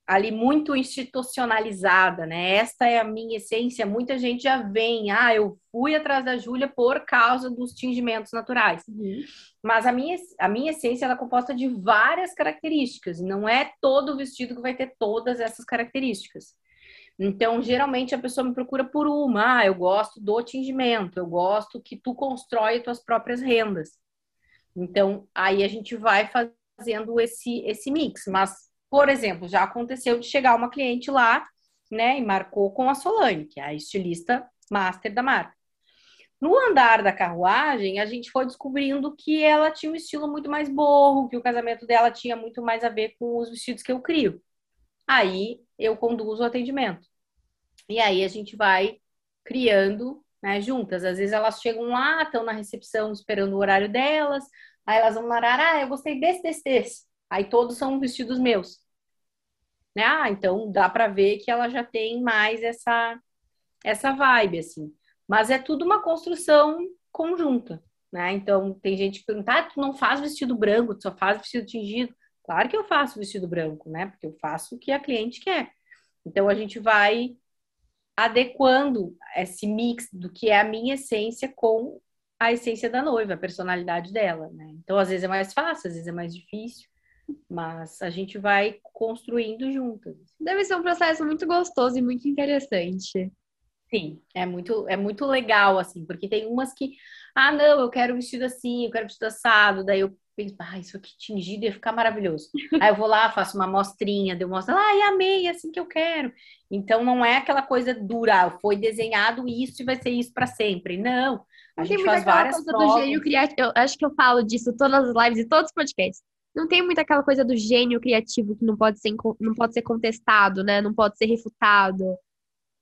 Speaker 2: ali muito institucionalizada, né? Esta é a minha essência. Muita gente já vem, ah, eu fui atrás da Júlia por causa dos tingimentos naturais. Uhum. Mas a minha, a minha essência ela é composta de várias características. Não é todo vestido que vai ter todas essas características. Então, geralmente a pessoa me procura por uma. Ah, eu gosto do tingimento, eu gosto que tu constrói tuas próprias rendas. Então, aí a gente vai fazendo esse, esse mix. Mas por exemplo, já aconteceu de chegar uma cliente lá, né, e marcou com a Solane, que é a estilista master da marca. No andar da carruagem, a gente foi descobrindo que ela tinha um estilo muito mais borro, que o casamento dela tinha muito mais a ver com os vestidos que eu crio. Aí eu conduzo o atendimento. E aí a gente vai criando né, juntas. Às vezes elas chegam lá, estão na recepção esperando o horário delas, aí elas vão narar, ah, eu gostei desse, desse, desse. Aí todos são vestidos meus né? Ah, então dá para ver que ela já tem mais essa essa vibe assim. Mas é tudo uma construção conjunta, né? Então tem gente que pergunta: ah, tu não faz vestido branco, tu só faz vestido tingido?" Claro que eu faço vestido branco, né? Porque eu faço o que a cliente quer. Então a gente vai adequando esse mix do que é a minha essência com a essência da noiva, a personalidade dela, né? Então às vezes é mais fácil, às vezes é mais difícil. Mas a gente vai construindo juntas.
Speaker 1: Deve ser um processo muito gostoso e muito interessante.
Speaker 2: Sim, é muito, é muito legal, assim, porque tem umas que, ah, não, eu quero vestido assim, eu quero vestido assado, daí eu penso, ah, isso aqui tingido ia ficar maravilhoso. Aí eu vou lá, faço uma amostrinha, eu mostro, ah, e amei, é assim que eu quero. Então não é aquela coisa dura, ah, foi desenhado isso e vai ser isso para sempre. Não, a gente faz várias coisa
Speaker 1: provas. do gênio criativo. Eu acho que eu falo disso todas as lives e todos os podcasts não tem muito aquela coisa do gênio criativo que não pode ser, não pode ser contestado, né? Não pode ser refutado.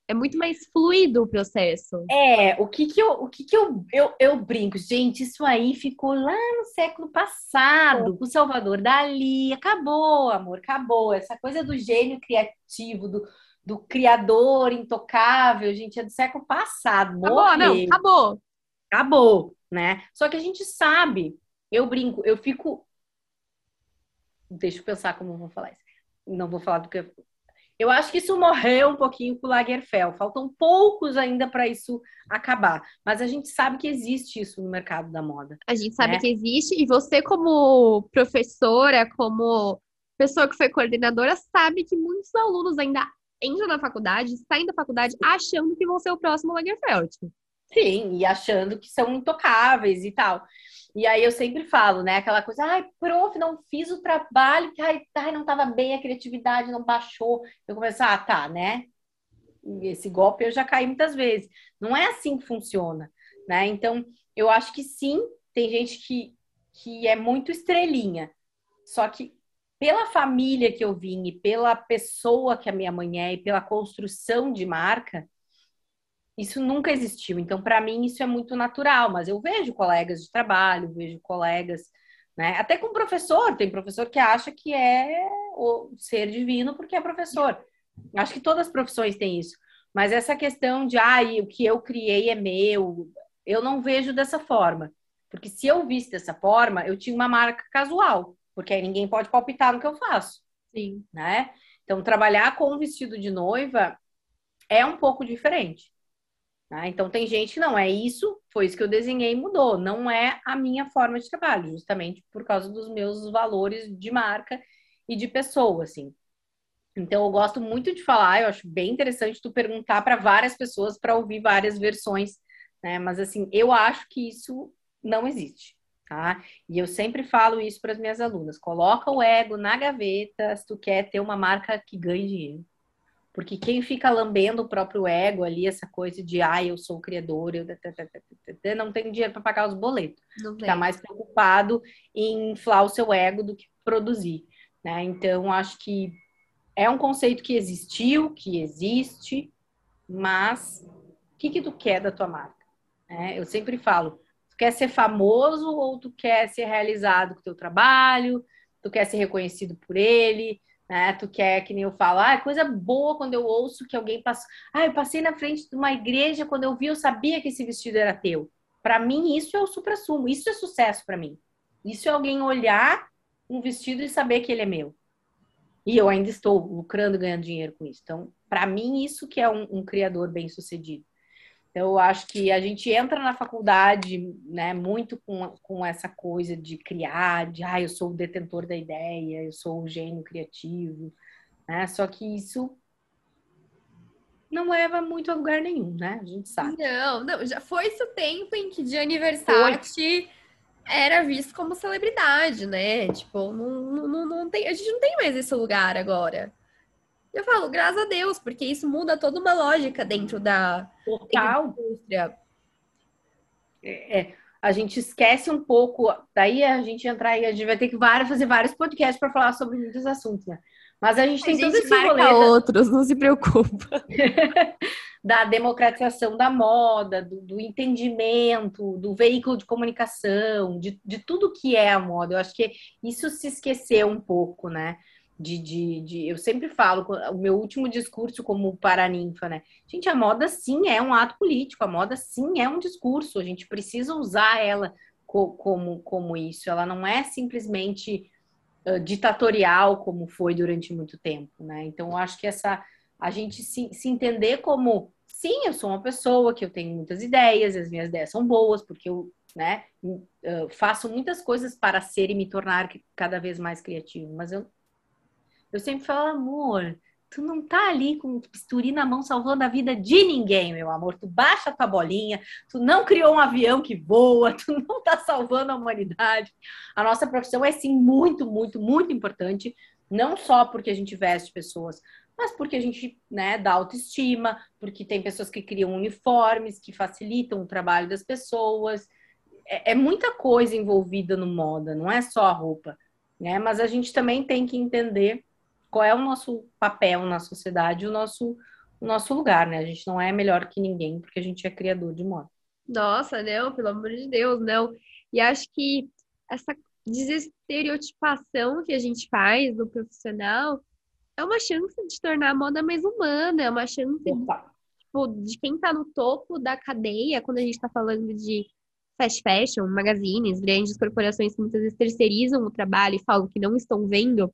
Speaker 1: É muito mais fluido o processo.
Speaker 2: É, o que que eu, o que que eu, eu, eu brinco, gente, isso aí ficou lá no século passado, com o Salvador Dali, acabou, amor, acabou. Essa coisa do gênio criativo, do, do criador intocável, gente, é do século passado.
Speaker 1: Acabou, não, acabou.
Speaker 2: Acabou, né? Só que a gente sabe, eu brinco, eu fico Deixa eu pensar como vou falar isso. Não vou falar do que. Eu acho que isso morreu um pouquinho com o Lagerfeld. Faltam poucos ainda para isso acabar. Mas a gente sabe que existe isso no mercado da moda.
Speaker 1: A gente sabe né? que existe. E você, como professora, como pessoa que foi coordenadora, sabe que muitos alunos ainda entram na faculdade, saem da faculdade achando que vão ser o próximo Lagerfeld.
Speaker 2: Sim, e achando que são intocáveis e tal. E aí eu sempre falo, né? Aquela coisa, ai, prof, não fiz o trabalho, ai, ai não estava bem, a criatividade não baixou. Eu começo, ah, tá, né? Esse golpe eu já caí muitas vezes. Não é assim que funciona, né? Então, eu acho que sim, tem gente que, que é muito estrelinha. Só que pela família que eu vim e pela pessoa que a minha mãe é e pela construção de marca, isso nunca existiu. Então, para mim, isso é muito natural. Mas eu vejo colegas de trabalho, vejo colegas, né? Até com professor, tem professor que acha que é o ser divino porque é professor. Acho que todas as profissões têm isso. Mas essa questão de, ah, o que eu criei é meu, eu não vejo dessa forma. Porque se eu visse dessa forma, eu tinha uma marca casual, porque aí ninguém pode palpitar no que eu faço.
Speaker 1: Sim.
Speaker 2: Né? Então, trabalhar com um vestido de noiva é um pouco diferente. Né? Então, tem gente não é isso, foi isso que eu desenhei e mudou. Não é a minha forma de trabalho, justamente por causa dos meus valores de marca e de pessoa, assim. Então, eu gosto muito de falar, eu acho bem interessante tu perguntar para várias pessoas para ouvir várias versões, né? Mas, assim, eu acho que isso não existe, tá? E eu sempre falo isso para as minhas alunas: coloca o ego na gaveta se tu quer ter uma marca que ganhe dinheiro. Porque quem fica lambendo o próprio ego ali, essa coisa de, ah, eu sou o criador, eu não tem dinheiro para pagar os boletos. Está mais preocupado em inflar o seu ego do que produzir. Né? Então, acho que é um conceito que existiu, que existe, mas o que, que tu quer da tua marca? É, eu sempre falo, tu quer ser famoso ou tu quer ser realizado com o teu trabalho, tu quer ser reconhecido por ele, né? Tu quer, que nem eu falo, ah, é coisa boa quando eu ouço que alguém passou. Ah, eu passei na frente de uma igreja, quando eu vi, eu sabia que esse vestido era teu. Para mim, isso é o supra-sumo, isso é sucesso para mim. Isso é alguém olhar um vestido e saber que ele é meu. E eu ainda estou lucrando, ganhando dinheiro com isso. Então, para mim, isso que é um, um criador bem sucedido. Eu acho que a gente entra na faculdade, né, muito com, com essa coisa de criar, de, ah, eu sou o detentor da ideia, eu sou o gênio criativo, né? Só que isso não leva muito a lugar nenhum, né? A gente sabe.
Speaker 1: Não, não, já foi esse o tempo em que de aniversário era visto como celebridade, né? Tipo, não, não, não tem, a gente não tem mais esse lugar agora. Eu falo, graças a Deus, porque isso muda toda uma lógica dentro da,
Speaker 2: Total. indústria. É, é, a gente esquece um pouco, daí a gente entrar e a gente vai ter que vários, fazer vários podcasts para falar sobre muitos assuntos, né? Mas a gente tem a gente todo esse
Speaker 1: rolê da... outros, não se preocupa.
Speaker 2: da democratização da moda, do, do, entendimento, do veículo de comunicação, de, de tudo que é a moda. Eu acho que isso se esqueceu um pouco, né? De, de, de, eu sempre falo, o meu último discurso como paraninfa, né? Gente, a moda sim é um ato político, a moda sim é um discurso, a gente precisa usar ela co como, como isso, ela não é simplesmente uh, ditatorial como foi durante muito tempo, né? Então, eu acho que essa, a gente se, se entender como, sim, eu sou uma pessoa que eu tenho muitas ideias, as minhas ideias são boas, porque eu né, uh, faço muitas coisas para ser e me tornar cada vez mais criativo, mas eu eu sempre falo, amor, tu não tá ali com o bisturi na mão salvando a vida de ninguém, meu amor. Tu baixa a tua bolinha, tu não criou um avião que voa, tu não tá salvando a humanidade. A nossa profissão é sim muito, muito, muito importante, não só porque a gente veste pessoas, mas porque a gente né, dá autoestima, porque tem pessoas que criam uniformes, que facilitam o trabalho das pessoas. É, é muita coisa envolvida no moda, não é só a roupa, né? Mas a gente também tem que entender qual é o nosso papel na sociedade, o nosso, o nosso lugar, né? A gente não é melhor que ninguém porque a gente é criador de moda.
Speaker 1: Nossa, não, pelo amor de Deus, não. E acho que essa desestereotipação que a gente faz do profissional é uma chance de tornar a moda mais humana, é uma chance de, tipo, de quem está no topo da cadeia, quando a gente está falando de fast fashion, magazines, grandes corporações que muitas vezes terceirizam o trabalho e falam que não estão vendo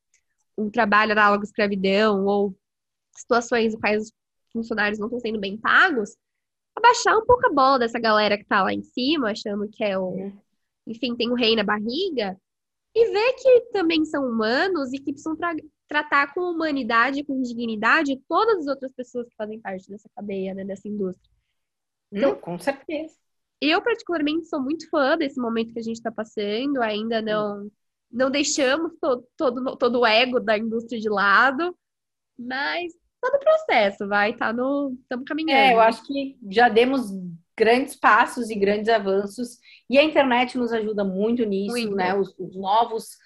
Speaker 1: um trabalho análogo à escravidão ou situações em quais os funcionários não estão sendo bem pagos, abaixar um pouco a bola dessa galera que está lá em cima, achando que é o. Uhum. Enfim, tem o rei na barriga, e ver que também são humanos e que precisam tra tratar com humanidade, com dignidade, todas as outras pessoas que fazem parte dessa cadeia, né, dessa indústria.
Speaker 2: Então, hum, com certeza.
Speaker 1: Eu, particularmente, sou muito fã desse momento que a gente está passando, ainda não, não deixamos todo, todo, todo o ego da indústria de lado, mas tá no processo, vai, tá no. Estamos caminhando.
Speaker 2: É, eu acho que já demos grandes passos e grandes avanços, e a internet nos ajuda muito nisso, muito. né? Os, os, novos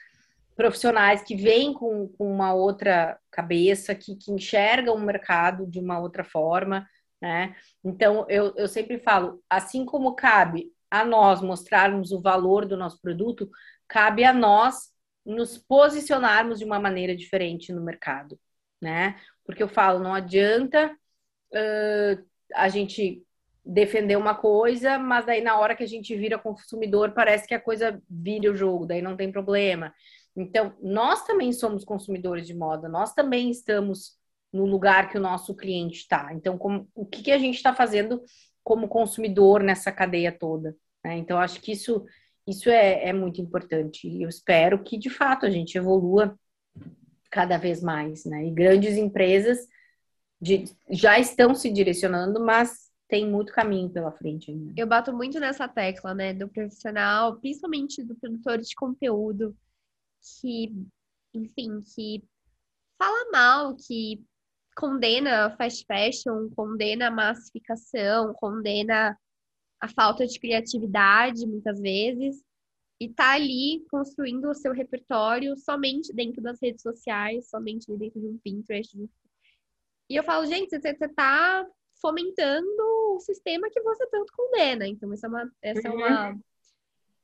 Speaker 2: profissionais que vêm com, com uma outra cabeça, que, que enxergam o mercado de uma outra forma, né? Então, eu, eu sempre falo, assim como cabe a nós mostrarmos o valor do nosso produto, cabe a nós nos posicionarmos de uma maneira diferente no mercado, né? Porque eu falo, não adianta uh, a gente defender uma coisa, mas daí na hora que a gente vira consumidor, parece que a coisa vira o jogo, daí não tem problema. Então, nós também somos consumidores de moda, nós também estamos no lugar que o nosso cliente está. Então, como, o que, que a gente está fazendo como consumidor nessa cadeia toda? Né? Então, acho que isso, isso é, é muito importante. E eu espero que, de fato, a gente evolua cada vez mais. Né? E grandes empresas de, já estão se direcionando, mas tem muito caminho pela frente ainda.
Speaker 1: Eu bato muito nessa tecla, né, do profissional, principalmente do produtor de conteúdo, que, enfim, que fala mal, que condena fast fashion, condena massificação, condena a falta de criatividade, muitas vezes, e tá ali construindo o seu repertório somente dentro das redes sociais, somente dentro de um Pinterest. E eu falo, gente, você, você tá fomentando o sistema que você tanto condena. Então, essa é uma, essa uhum. é uma,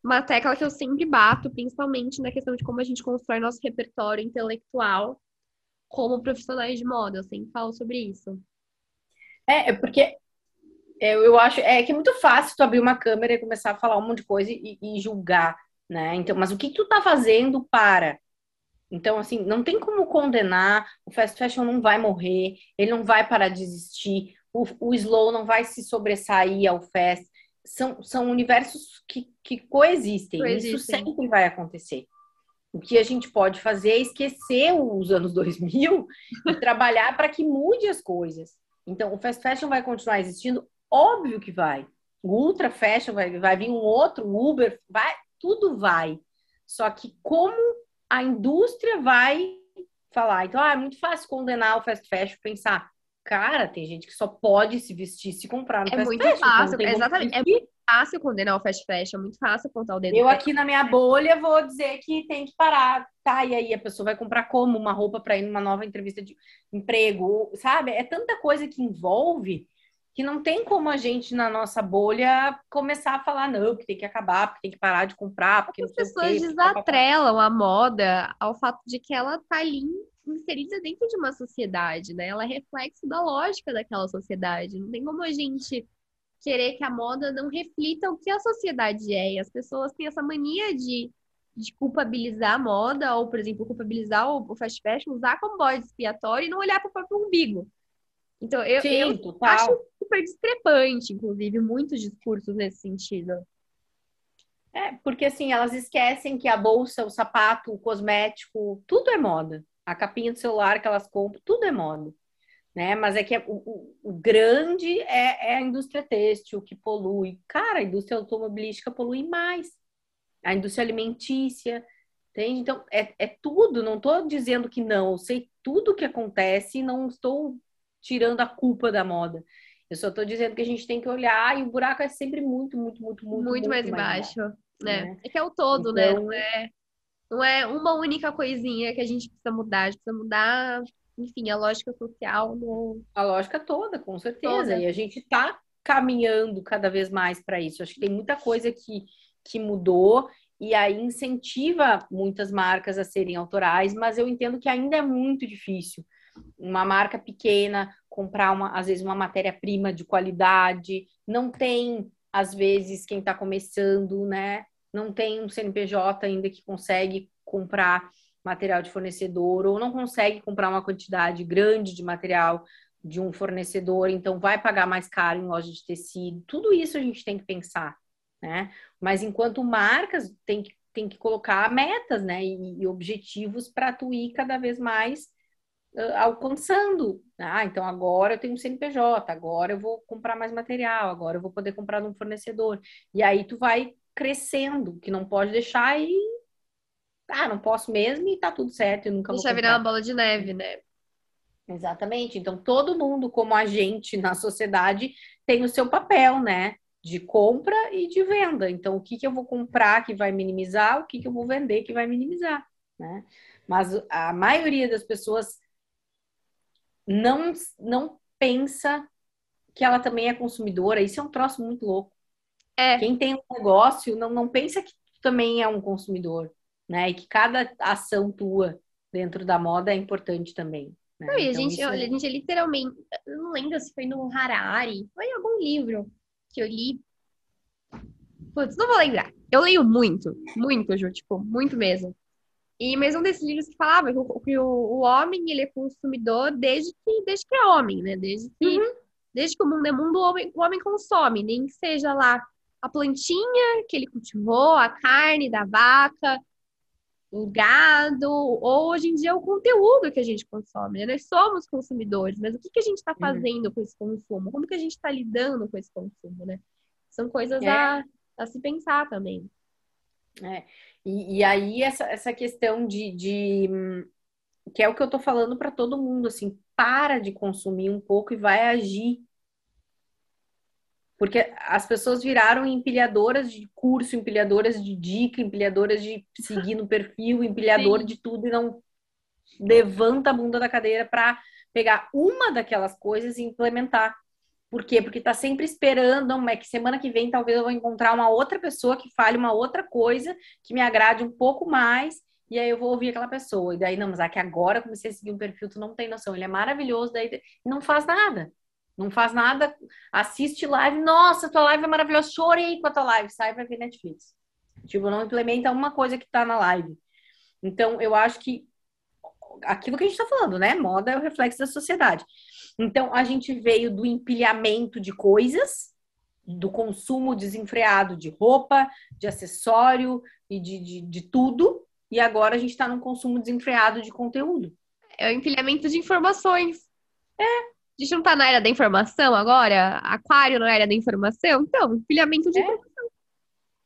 Speaker 1: uma tecla que eu sempre bato, principalmente na questão de como a gente constrói nosso repertório intelectual como profissionais de moda. Eu sempre falo sobre isso.
Speaker 2: É, é porque eu, eu acho é que é muito fácil tu abrir uma câmera e começar a falar um monte de coisa e, e julgar, né? Então, mas o que, que tu tá fazendo para? Então, assim, não tem como condenar, o fast fashion não vai morrer, ele não vai parar de existir, o, o slow não vai se sobressair ao fast. São, são universos que, que coexistem. coexistem. Isso sempre vai acontecer. O que a gente pode fazer é esquecer os anos 2000 e trabalhar para que mude as coisas. Então, o fast fashion vai continuar existindo? Óbvio que vai. O ultra fashion vai, vai vir um outro, Uber, vai, tudo vai. Só que como a indústria vai falar? Então, ah, é muito fácil condenar o fast fashion, pensar, cara, tem gente que só pode se vestir se comprar no
Speaker 1: é
Speaker 2: fast
Speaker 1: muito
Speaker 2: fashion.
Speaker 1: Fácil, exatamente. É muito fácil condenar o fast fashion, é muito fácil apontar o dedo.
Speaker 2: Eu aqui na minha bolha vou dizer que tem que parar, tá? E aí a pessoa vai comprar como uma roupa para ir numa nova entrevista de emprego, sabe? É tanta coisa que envolve que não tem como a gente na nossa bolha começar a falar não, que tem que acabar, porque tem que parar de comprar, porque
Speaker 1: as pessoas desatrelam a moda ao fato de que ela tá ali inserida dentro de uma sociedade, né? Ela é reflexo da lógica daquela sociedade. Não tem como a gente querer que a moda não reflita o que a sociedade é. E as pessoas têm essa mania de, de culpabilizar a moda, ou, por exemplo, culpabilizar o, o fast fashion, usar como bode expiatório e não olhar para o próprio umbigo. Então, eu, Sim, eu acho super discrepante, inclusive, muitos discursos nesse sentido.
Speaker 2: É, porque assim, elas esquecem que a bolsa, o sapato, o cosmético, tudo é moda. A capinha do celular que elas compram, tudo é moda né? Mas é que é, o, o, grande é, é, a indústria têxtil que polui. Cara, a indústria automobilística polui mais. A indústria alimentícia, entende? Então, é, é tudo. Não estou dizendo que não. Eu sei tudo o que acontece e não estou tirando a culpa da moda. Eu só estou dizendo que a gente tem que olhar e o buraco é sempre muito, muito, muito, muito,
Speaker 1: muito, mais, mais embaixo, né? né? É que é o todo, né? então, né? Não é, não é uma única coisinha que a gente precisa mudar, a gente precisa mudar enfim, a lógica social no...
Speaker 2: A lógica toda, com certeza. Toda. E a gente está caminhando cada vez mais para isso. Acho que tem muita coisa que, que mudou e aí incentiva muitas marcas a serem autorais, mas eu entendo que ainda é muito difícil. Uma marca pequena comprar uma, às vezes uma matéria-prima de qualidade, não tem às vezes quem está começando, né? Não tem um CNPJ ainda que consegue comprar material de fornecedor ou não consegue comprar uma quantidade grande de material de um fornecedor, então vai pagar mais caro em loja de tecido. Tudo isso a gente tem que pensar, né? Mas enquanto marcas tem que, tem que colocar metas, né? E, e objetivos para tu ir cada vez mais alcançando. Ah, então agora eu tenho um CNPJ, agora eu vou comprar mais material, agora eu vou poder comprar de um fornecedor. E aí tu vai crescendo, que não pode deixar e ah, não posso mesmo e tá tudo certo, e nunca
Speaker 1: Deixa virar uma bola de neve, né?
Speaker 2: Exatamente. Então todo mundo como agente na sociedade tem o seu papel, né? De compra e de venda. Então, o que, que eu vou comprar que vai minimizar, o que, que eu vou vender que vai minimizar, né? Mas a maioria das pessoas não, não pensa que ela também é consumidora. Isso é um troço muito louco. É. Quem tem um negócio não, não pensa que tu também é um consumidor, né? E que cada ação tua dentro da moda é importante também. Né?
Speaker 1: Não, e a, então, gente, olha, é... a gente é literalmente, eu não lembro se foi no Harari, foi em algum livro que eu li. Putz, não vou lembrar. Eu leio muito, muito, Ju, tipo, muito mesmo. E mais um desses livros que falava que o, que o, homem ele é consumidor desde que, desde que é homem, né? Desde que, uhum. desde que o mundo é mundo, o homem, o homem consome, nem que seja lá a plantinha que ele cultivou, a carne da vaca, o gado, ou hoje em dia o conteúdo que a gente consome. Né? Nós somos consumidores, mas o que, que a gente está uhum. fazendo uhum. com esse consumo? Como que a gente está lidando com esse consumo, né? São coisas é. a, a se pensar também.
Speaker 2: É. E, e aí, essa, essa questão de, de. que é o que eu tô falando para todo mundo, assim, para de consumir um pouco e vai agir. Porque as pessoas viraram empilhadoras de curso, empilhadoras de dica, empilhadoras de seguir no perfil, empilhador Sim. de tudo e não levanta a bunda da cadeira para pegar uma daquelas coisas e implementar. Por quê? Porque está sempre esperando, é que semana que vem talvez eu vou encontrar uma outra pessoa que fale uma outra coisa que me agrade um pouco mais, e aí eu vou ouvir aquela pessoa. E daí, não, mas aqui agora eu comecei a seguir um perfil, tu não tem noção, ele é maravilhoso, daí não faz nada. Não faz nada, assiste live, nossa, tua live é maravilhosa, chorei com a tua live, sai pra ver Netflix. Tipo, não implementa uma coisa que tá na live. Então, eu acho que aquilo que a gente tá falando, né? Moda é o reflexo da sociedade. Então, a gente veio do empilhamento de coisas, do consumo desenfreado de roupa, de acessório e de, de, de tudo, e agora a gente está num consumo desenfreado de conteúdo.
Speaker 1: É o empilhamento de informações. É. A gente não está na era da informação agora? Aquário na era da informação? Então, empilhamento de é. informação.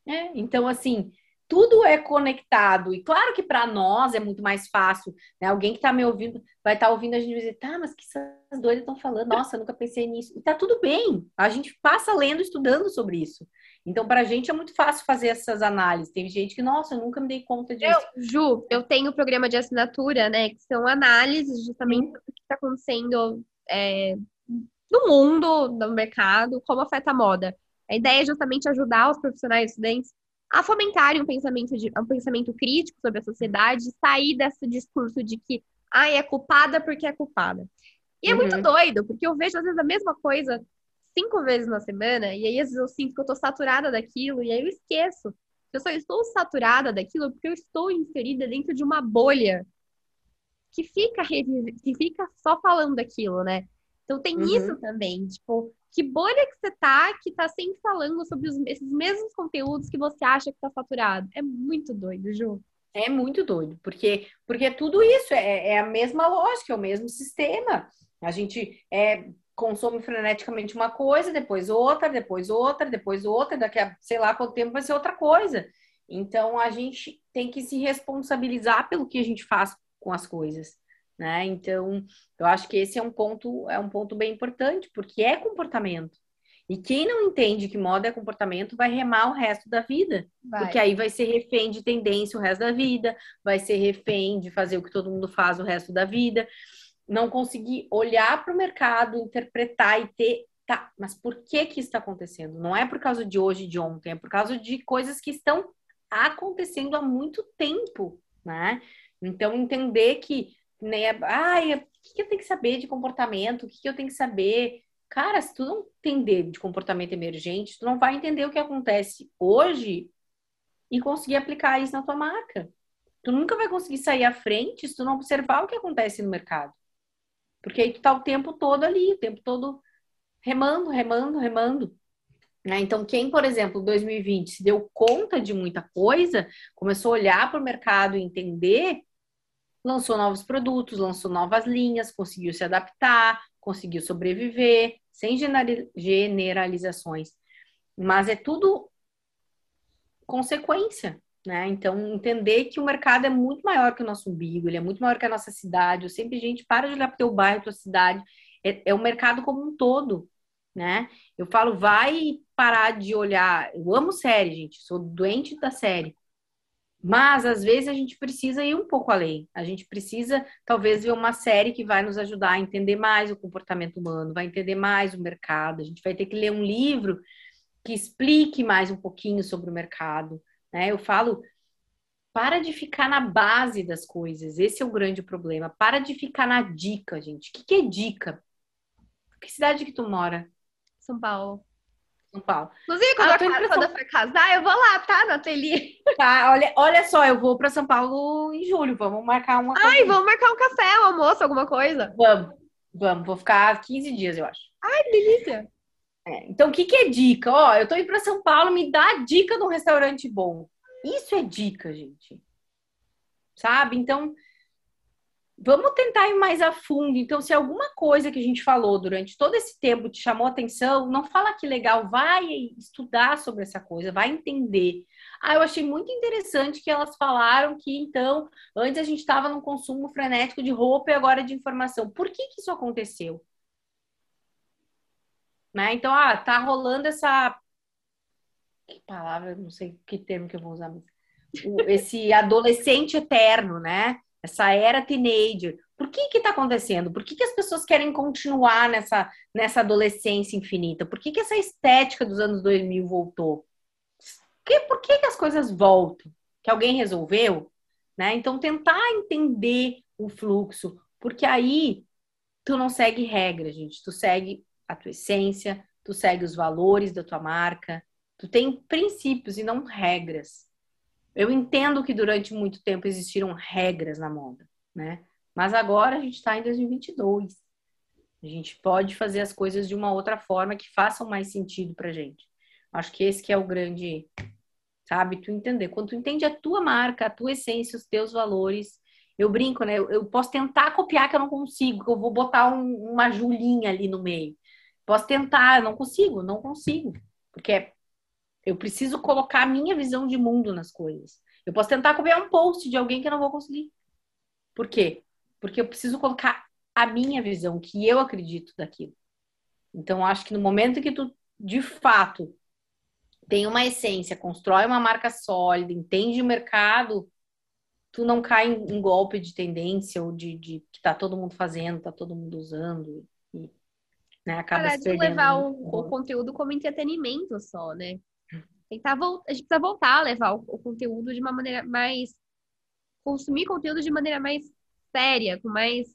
Speaker 2: É, então, assim, tudo é conectado. E claro que para nós é muito mais fácil, né? Alguém que está me ouvindo vai estar tá ouvindo a gente dizer, tá, mas que essas doidas estão falando? Nossa, eu nunca pensei nisso. E tá tudo bem. A gente passa lendo, estudando sobre isso. Então, para a gente é muito fácil fazer essas análises. Tem gente que, nossa, eu nunca me dei conta disso.
Speaker 1: Eu, Ju, eu tenho o programa de assinatura, né? Que são análises justamente do que está acontecendo é, no mundo, no mercado, como afeta a moda. A ideia é justamente ajudar os profissionais estudantes a fomentarem um pensamento, de, um pensamento crítico sobre a sociedade, sair desse discurso de que ah, é culpada porque é culpada. E é muito uhum. doido, porque eu vejo às vezes a mesma coisa cinco vezes na semana, e aí às vezes eu sinto que eu tô saturada daquilo, e aí eu esqueço. Eu só estou saturada daquilo porque eu estou inserida dentro de uma bolha que fica, que fica só falando daquilo, né? Então tem uhum. isso também, tipo, que bolha que você tá que tá sempre falando sobre os, esses mesmos conteúdos que você acha que tá saturado? É muito doido, Ju.
Speaker 2: É muito doido, porque, porque tudo isso é, é a mesma lógica, é o mesmo sistema. A gente é, consome freneticamente uma coisa, depois outra, depois outra, depois outra, daqui a sei lá quanto tempo vai ser outra coisa. Então a gente tem que se responsabilizar pelo que a gente faz com as coisas né? Então, eu acho que esse é um ponto, é um ponto bem importante, porque é comportamento. E quem não entende que moda é comportamento vai remar o resto da vida. Vai. Porque aí vai ser refém de tendência o resto da vida, vai ser refém de fazer o que todo mundo faz o resto da vida. Não conseguir olhar para o mercado, interpretar e ter. Tá, mas por que que isso está acontecendo? Não é por causa de hoje e de ontem, é por causa de coisas que estão acontecendo há muito tempo, né? Então, entender que né? Ai, o que eu tenho que saber de comportamento? O que eu tenho que saber? Cara, se tu não entender de comportamento emergente, tu não vai entender o que acontece hoje e conseguir aplicar isso na tua marca. Tu nunca vai conseguir sair à frente se tu não observar o que acontece no mercado. Porque aí tu tá o tempo todo ali, o tempo todo remando, remando, remando. Né? Então, quem, por exemplo, 2020 se deu conta de muita coisa, começou a olhar para o mercado e entender, lançou novos produtos, lançou novas linhas, conseguiu se adaptar, conseguiu sobreviver, sem generalizações. Mas é tudo consequência, né? Então, entender que o mercado é muito maior que o nosso umbigo, ele é muito maior que a nossa cidade. Eu sempre, gente, para de olhar para o teu bairro, tua cidade. É, é o mercado como um todo, né? Eu falo, vai parar de olhar. Eu amo série, gente, sou doente da série. Mas às vezes a gente precisa ir um pouco além. A gente precisa, talvez, ver uma série que vai nos ajudar a entender mais o comportamento humano, vai entender mais o mercado. A gente vai ter que ler um livro que explique mais um pouquinho sobre o mercado. Né? Eu falo, para de ficar na base das coisas. Esse é o grande problema. Para de ficar na dica, gente. O que, que é dica? Que cidade que tu mora?
Speaker 1: São Paulo.
Speaker 2: São Paulo.
Speaker 1: Inclusive, quando, ah, eu, quando eu for casar, eu vou lá, tá? No ateliê.
Speaker 2: Tá, olha, olha só, eu vou para São Paulo em julho. Vamos marcar uma.
Speaker 1: Ai, vamos marcar um café, um almoço, alguma coisa.
Speaker 2: Vamos, vamos. Vou ficar 15 dias, eu acho.
Speaker 1: Ai, delícia.
Speaker 2: É, então, o que, que é dica? Ó, eu tô indo para São Paulo, me dá dica de um restaurante bom. Isso é dica, gente. Sabe? Então, vamos tentar ir mais a fundo. Então, se alguma coisa que a gente falou durante todo esse tempo te chamou atenção, não fala que legal, vai estudar sobre essa coisa, vai entender. Ah, eu achei muito interessante que elas falaram que, então, antes a gente estava num consumo frenético de roupa e agora de informação. Por que, que isso aconteceu? Né? Então, ah, tá rolando essa. Que palavra, não sei que termo que eu vou usar, esse adolescente eterno, né? Essa era teenager. Por que que está acontecendo? Por que, que as pessoas querem continuar nessa, nessa adolescência infinita? Por que, que essa estética dos anos 2000 voltou? Que, por que, que as coisas voltam? Que alguém resolveu? Né? Então, tentar entender o fluxo, porque aí tu não segue regra, gente. Tu segue a tua essência, tu segue os valores da tua marca, tu tem princípios e não regras. Eu entendo que durante muito tempo existiram regras na moda, né? Mas agora a gente está em 2022. A gente pode fazer as coisas de uma outra forma que façam mais sentido para gente. Acho que esse que é o grande, sabe? Tu entender. Quando tu entende a tua marca, a tua essência, os teus valores, eu brinco, né? Eu, eu posso tentar copiar que eu não consigo, que eu vou botar um, uma Julinha ali no meio. Posso tentar, não consigo, não consigo. Porque é eu preciso colocar a minha visão de mundo nas coisas. Eu posso tentar copiar um post de alguém que eu não vou conseguir. Por quê? Porque eu preciso colocar a minha visão, que eu acredito daquilo. Então, acho que no momento que tu, de fato, tem uma essência, constrói uma marca sólida, entende o mercado, tu não cai em, em golpe de tendência ou de, de, que tá todo mundo fazendo, tá todo mundo usando. E,
Speaker 1: né, acaba Para de levar o, o conteúdo como entretenimento só, né? Tentar voltar, a gente precisa voltar a levar o, o, conteúdo de uma maneira mais consumir conteúdo de maneira mais séria, com mais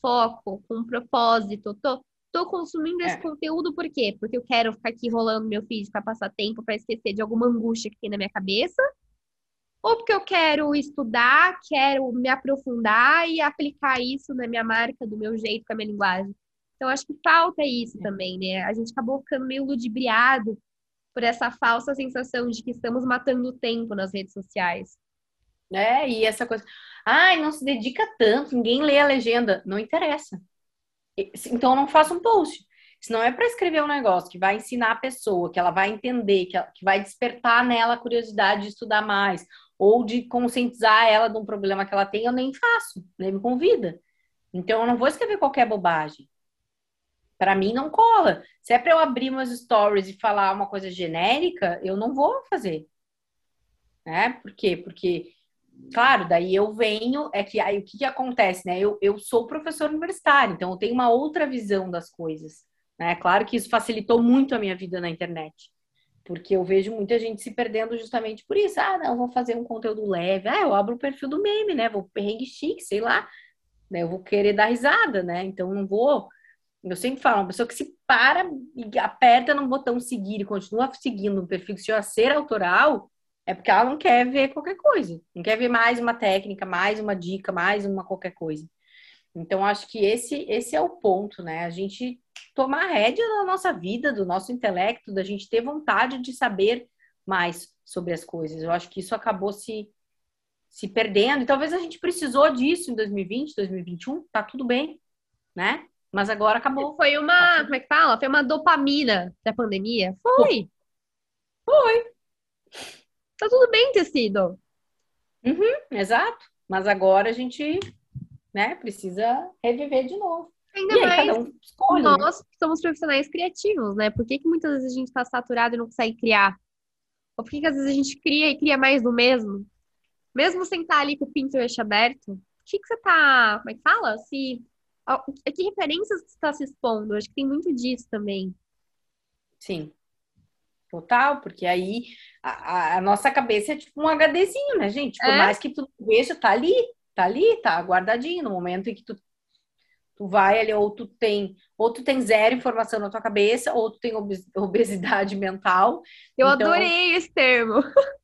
Speaker 1: foco, com um propósito. Tô, tô consumindo esse é. conteúdo por quê? Porque eu quero ficar aqui rolando meu feed para passar tempo, para esquecer de alguma angústia que tem na minha cabeça, ou porque eu quero estudar, quero me aprofundar e aplicar isso na minha marca, do meu jeito, com a minha linguagem. Então, acho que falta isso é. também, né? A gente acabou ficando meio ludibriado por essa falsa sensação de que estamos matando tempo nas redes sociais.
Speaker 2: É, e essa coisa, ai, não se dedica tanto, ninguém lê a legenda, não interessa. Então não faça um post. Se não é para escrever um negócio que vai ensinar a pessoa, que ela vai entender, que, ela, que vai despertar nela a curiosidade de estudar mais, ou de conscientizar ela de um problema que ela tem, eu nem faço, nem me convida. Então eu não vou escrever qualquer bobagem. Para mim não cola. Se é para eu abrir meus stories e falar uma coisa genérica, eu não vou fazer. Né? Por quê? Porque, claro, daí eu venho, é que aí o que, que acontece, né? Eu, eu sou professor universitário, então eu tenho uma outra visão das coisas. Né? Claro que isso facilitou muito a minha vida na internet. Porque eu vejo muita gente se perdendo justamente por isso. Ah, não, vou fazer um conteúdo leve. Ah, eu abro o perfil do meme, né? Vou perrengue chique, sei lá. Né? Eu vou querer dar risada, né? Então não vou eu sempre falo, uma pessoa que se para e aperta no botão seguir e continua seguindo um perfil que se ser autoral, é porque ela não quer ver qualquer coisa. Não quer ver mais uma técnica, mais uma dica, mais uma qualquer coisa. Então, acho que esse, esse é o ponto, né? A gente tomar rédea da nossa vida, do nosso intelecto, da gente ter vontade de saber mais sobre as coisas. Eu acho que isso acabou se se perdendo. E talvez a gente precisou disso em 2020, 2021, tá tudo bem, né? Mas agora acabou.
Speaker 1: Foi uma, como é que fala? Foi uma dopamina da pandemia? Foi.
Speaker 2: Foi.
Speaker 1: Tá tudo bem ter sido.
Speaker 2: Uhum, exato. Mas agora a gente, né, precisa reviver de novo.
Speaker 1: Ainda e mais um escolhe, né? nós né? somos profissionais criativos, né? Por que, que muitas vezes a gente está saturado e não consegue criar? Ou por que, que às vezes a gente cria e cria mais do mesmo? Mesmo sem estar ali com o Pinterest aberto, o que, que você tá. Como é que fala? Se, a que referências você está se expondo? Acho que tem muito disso também.
Speaker 2: Sim. Total, porque aí a, a, nossa cabeça é tipo um HDzinho, né, gente? Por é. mais que tu veja, tá ali, tá ali, tá guardadinho. No momento em que tu Tu vai ali, ou tu tem, ou tu tem zero informação na tua cabeça, ou tu tem obesidade mental.
Speaker 1: Eu então, adorei esse termo.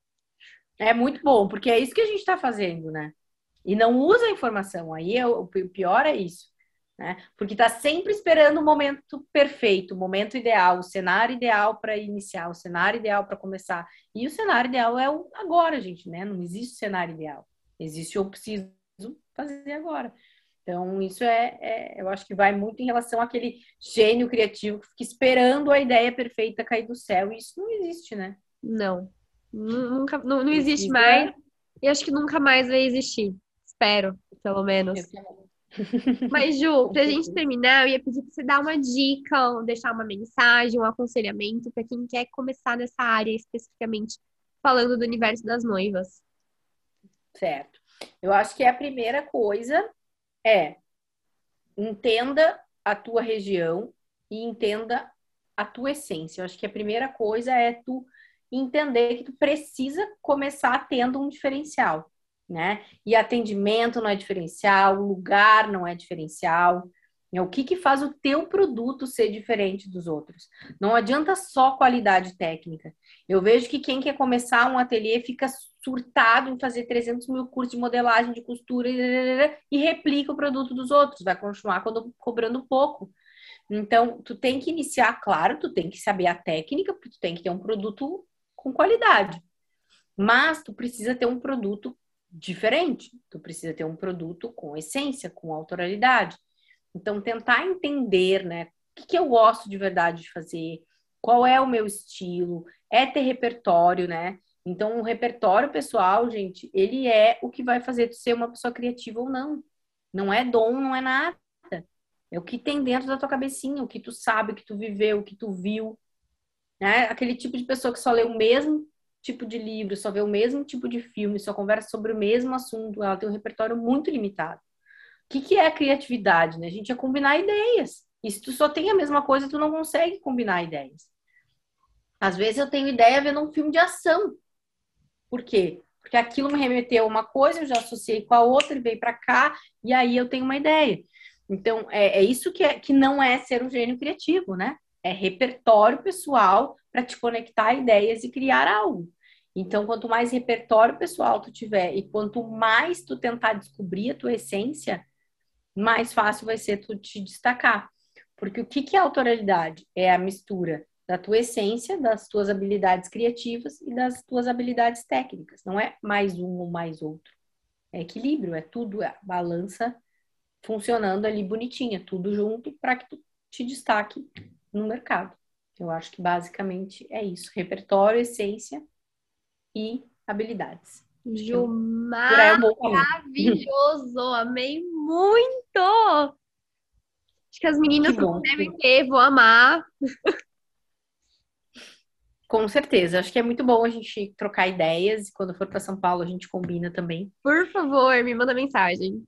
Speaker 2: É muito bom, porque é isso que a gente está fazendo, né? E não usa a informação. Aí é, o pior é isso. Né? Porque está sempre esperando o momento perfeito, o momento ideal, o cenário ideal para iniciar, o cenário ideal para começar. E o cenário ideal é o agora, gente, né? Não existe cenário ideal. Existe eu preciso fazer agora. Então, isso é, é, eu acho que vai muito em relação àquele gênio criativo que fica esperando a ideia perfeita cair do céu. E isso não existe, né?
Speaker 1: Não. Nunca, não, não existe mais. E acho que nunca mais vai existir. Espero, pelo menos. Mas, Ju, pra gente terminar, eu ia pedir pra você dar uma dica, deixar uma mensagem, um aconselhamento para quem quer começar nessa área especificamente, falando do universo das noivas.
Speaker 2: Certo. Eu acho que a primeira coisa é entenda a tua região e entenda a tua essência. Eu acho que a primeira coisa é tu entender que tu precisa começar tendo um diferencial, né? E atendimento não é diferencial, lugar não é diferencial. É o que, que faz o teu produto ser diferente dos outros. Não adianta só qualidade técnica. Eu vejo que quem quer começar um ateliê fica surtado em fazer 300 mil cursos de modelagem, de costura e replica o produto dos outros, vai continuar cobrando pouco. Então, tu tem que iniciar, claro, tu tem que saber a técnica, porque tu tem que ter um produto com qualidade. Mas tu precisa ter um produto diferente, tu precisa ter um produto com essência, com autoralidade. Então, tentar entender, né, o que, que eu gosto de verdade de fazer, qual é o meu estilo, é ter repertório, né? Então, o repertório pessoal, gente, ele é o que vai fazer tu ser uma pessoa criativa ou não. Não é dom, não é nada. É o que tem dentro da tua cabecinha, o que tu sabe, o que tu viveu, o que tu viu. Né? Aquele tipo de pessoa que só lê o mesmo tipo de livro, só vê o mesmo tipo de filme, só conversa sobre o mesmo assunto, ela tem um repertório muito limitado. O que, que é criatividade? Né? A gente é combinar ideias. E se tu só tem a mesma coisa, tu não consegue combinar ideias. Às vezes eu tenho ideia vendo um filme de ação. Por quê? Porque aquilo me remeteu a uma coisa, eu já associei com a outra e veio para cá, e aí eu tenho uma ideia. Então, é, é isso que, é, que não é ser um gênio criativo, né? É repertório pessoal para te conectar a ideias e criar algo. Então, quanto mais repertório pessoal tu tiver e quanto mais tu tentar descobrir a tua essência, mais fácil vai ser tu te destacar. Porque o que, que é autoralidade? É a mistura da tua essência, das tuas habilidades criativas e das tuas habilidades técnicas. Não é mais um ou mais outro. É equilíbrio, é tudo, é balança funcionando ali bonitinha, tudo junto para que tu te destaque no mercado. Eu acho que basicamente é isso: repertório, essência e habilidades.
Speaker 1: Ju, maravilhoso! Amei muito! Acho que as meninas que devem ter, vou amar.
Speaker 2: Com certeza, acho que é muito bom a gente trocar ideias e quando for para São Paulo a gente combina também.
Speaker 1: Por favor, me manda mensagem.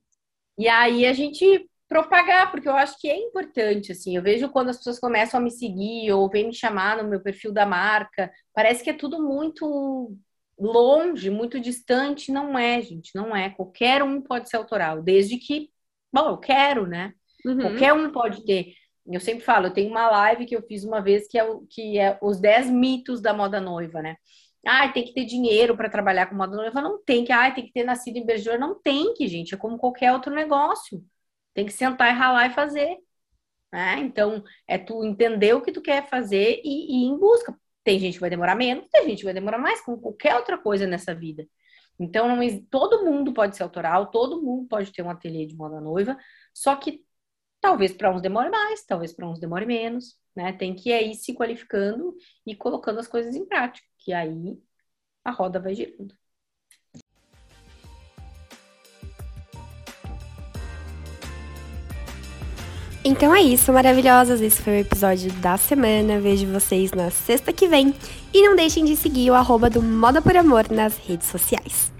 Speaker 2: E aí a gente propagar, porque eu acho que é importante, assim. Eu vejo quando as pessoas começam a me seguir ou vêm me chamar no meu perfil da marca, parece que é tudo muito longe, muito distante. Não é, gente, não é. Qualquer um pode ser autoral, desde que, bom, eu quero, né? Uhum. Qualquer um pode ter. Eu sempre falo, eu tenho uma live que eu fiz uma vez que é, o, que é os 10 mitos da moda noiva, né? Ah, tem que ter dinheiro para trabalhar com moda noiva. Não tem que, ah, tem que ter nascido em Berjor. Não tem que, gente. É como qualquer outro negócio. Tem que sentar e ralar e fazer. Né? Então, é tu entender o que tu quer fazer e, e ir em busca. Tem gente que vai demorar menos, tem gente que vai demorar mais, como qualquer outra coisa nessa vida. Então, não, todo mundo pode ser autoral, todo mundo pode ter um ateliê de moda noiva, só que talvez para uns demore mais, talvez para uns demore menos, né? Tem que ir se qualificando e colocando as coisas em prática, que aí a roda vai girando.
Speaker 3: Então é isso, maravilhosas. Esse foi o episódio da semana. Vejo vocês na sexta que vem. E não deixem de seguir o arroba do Moda por Amor nas redes sociais.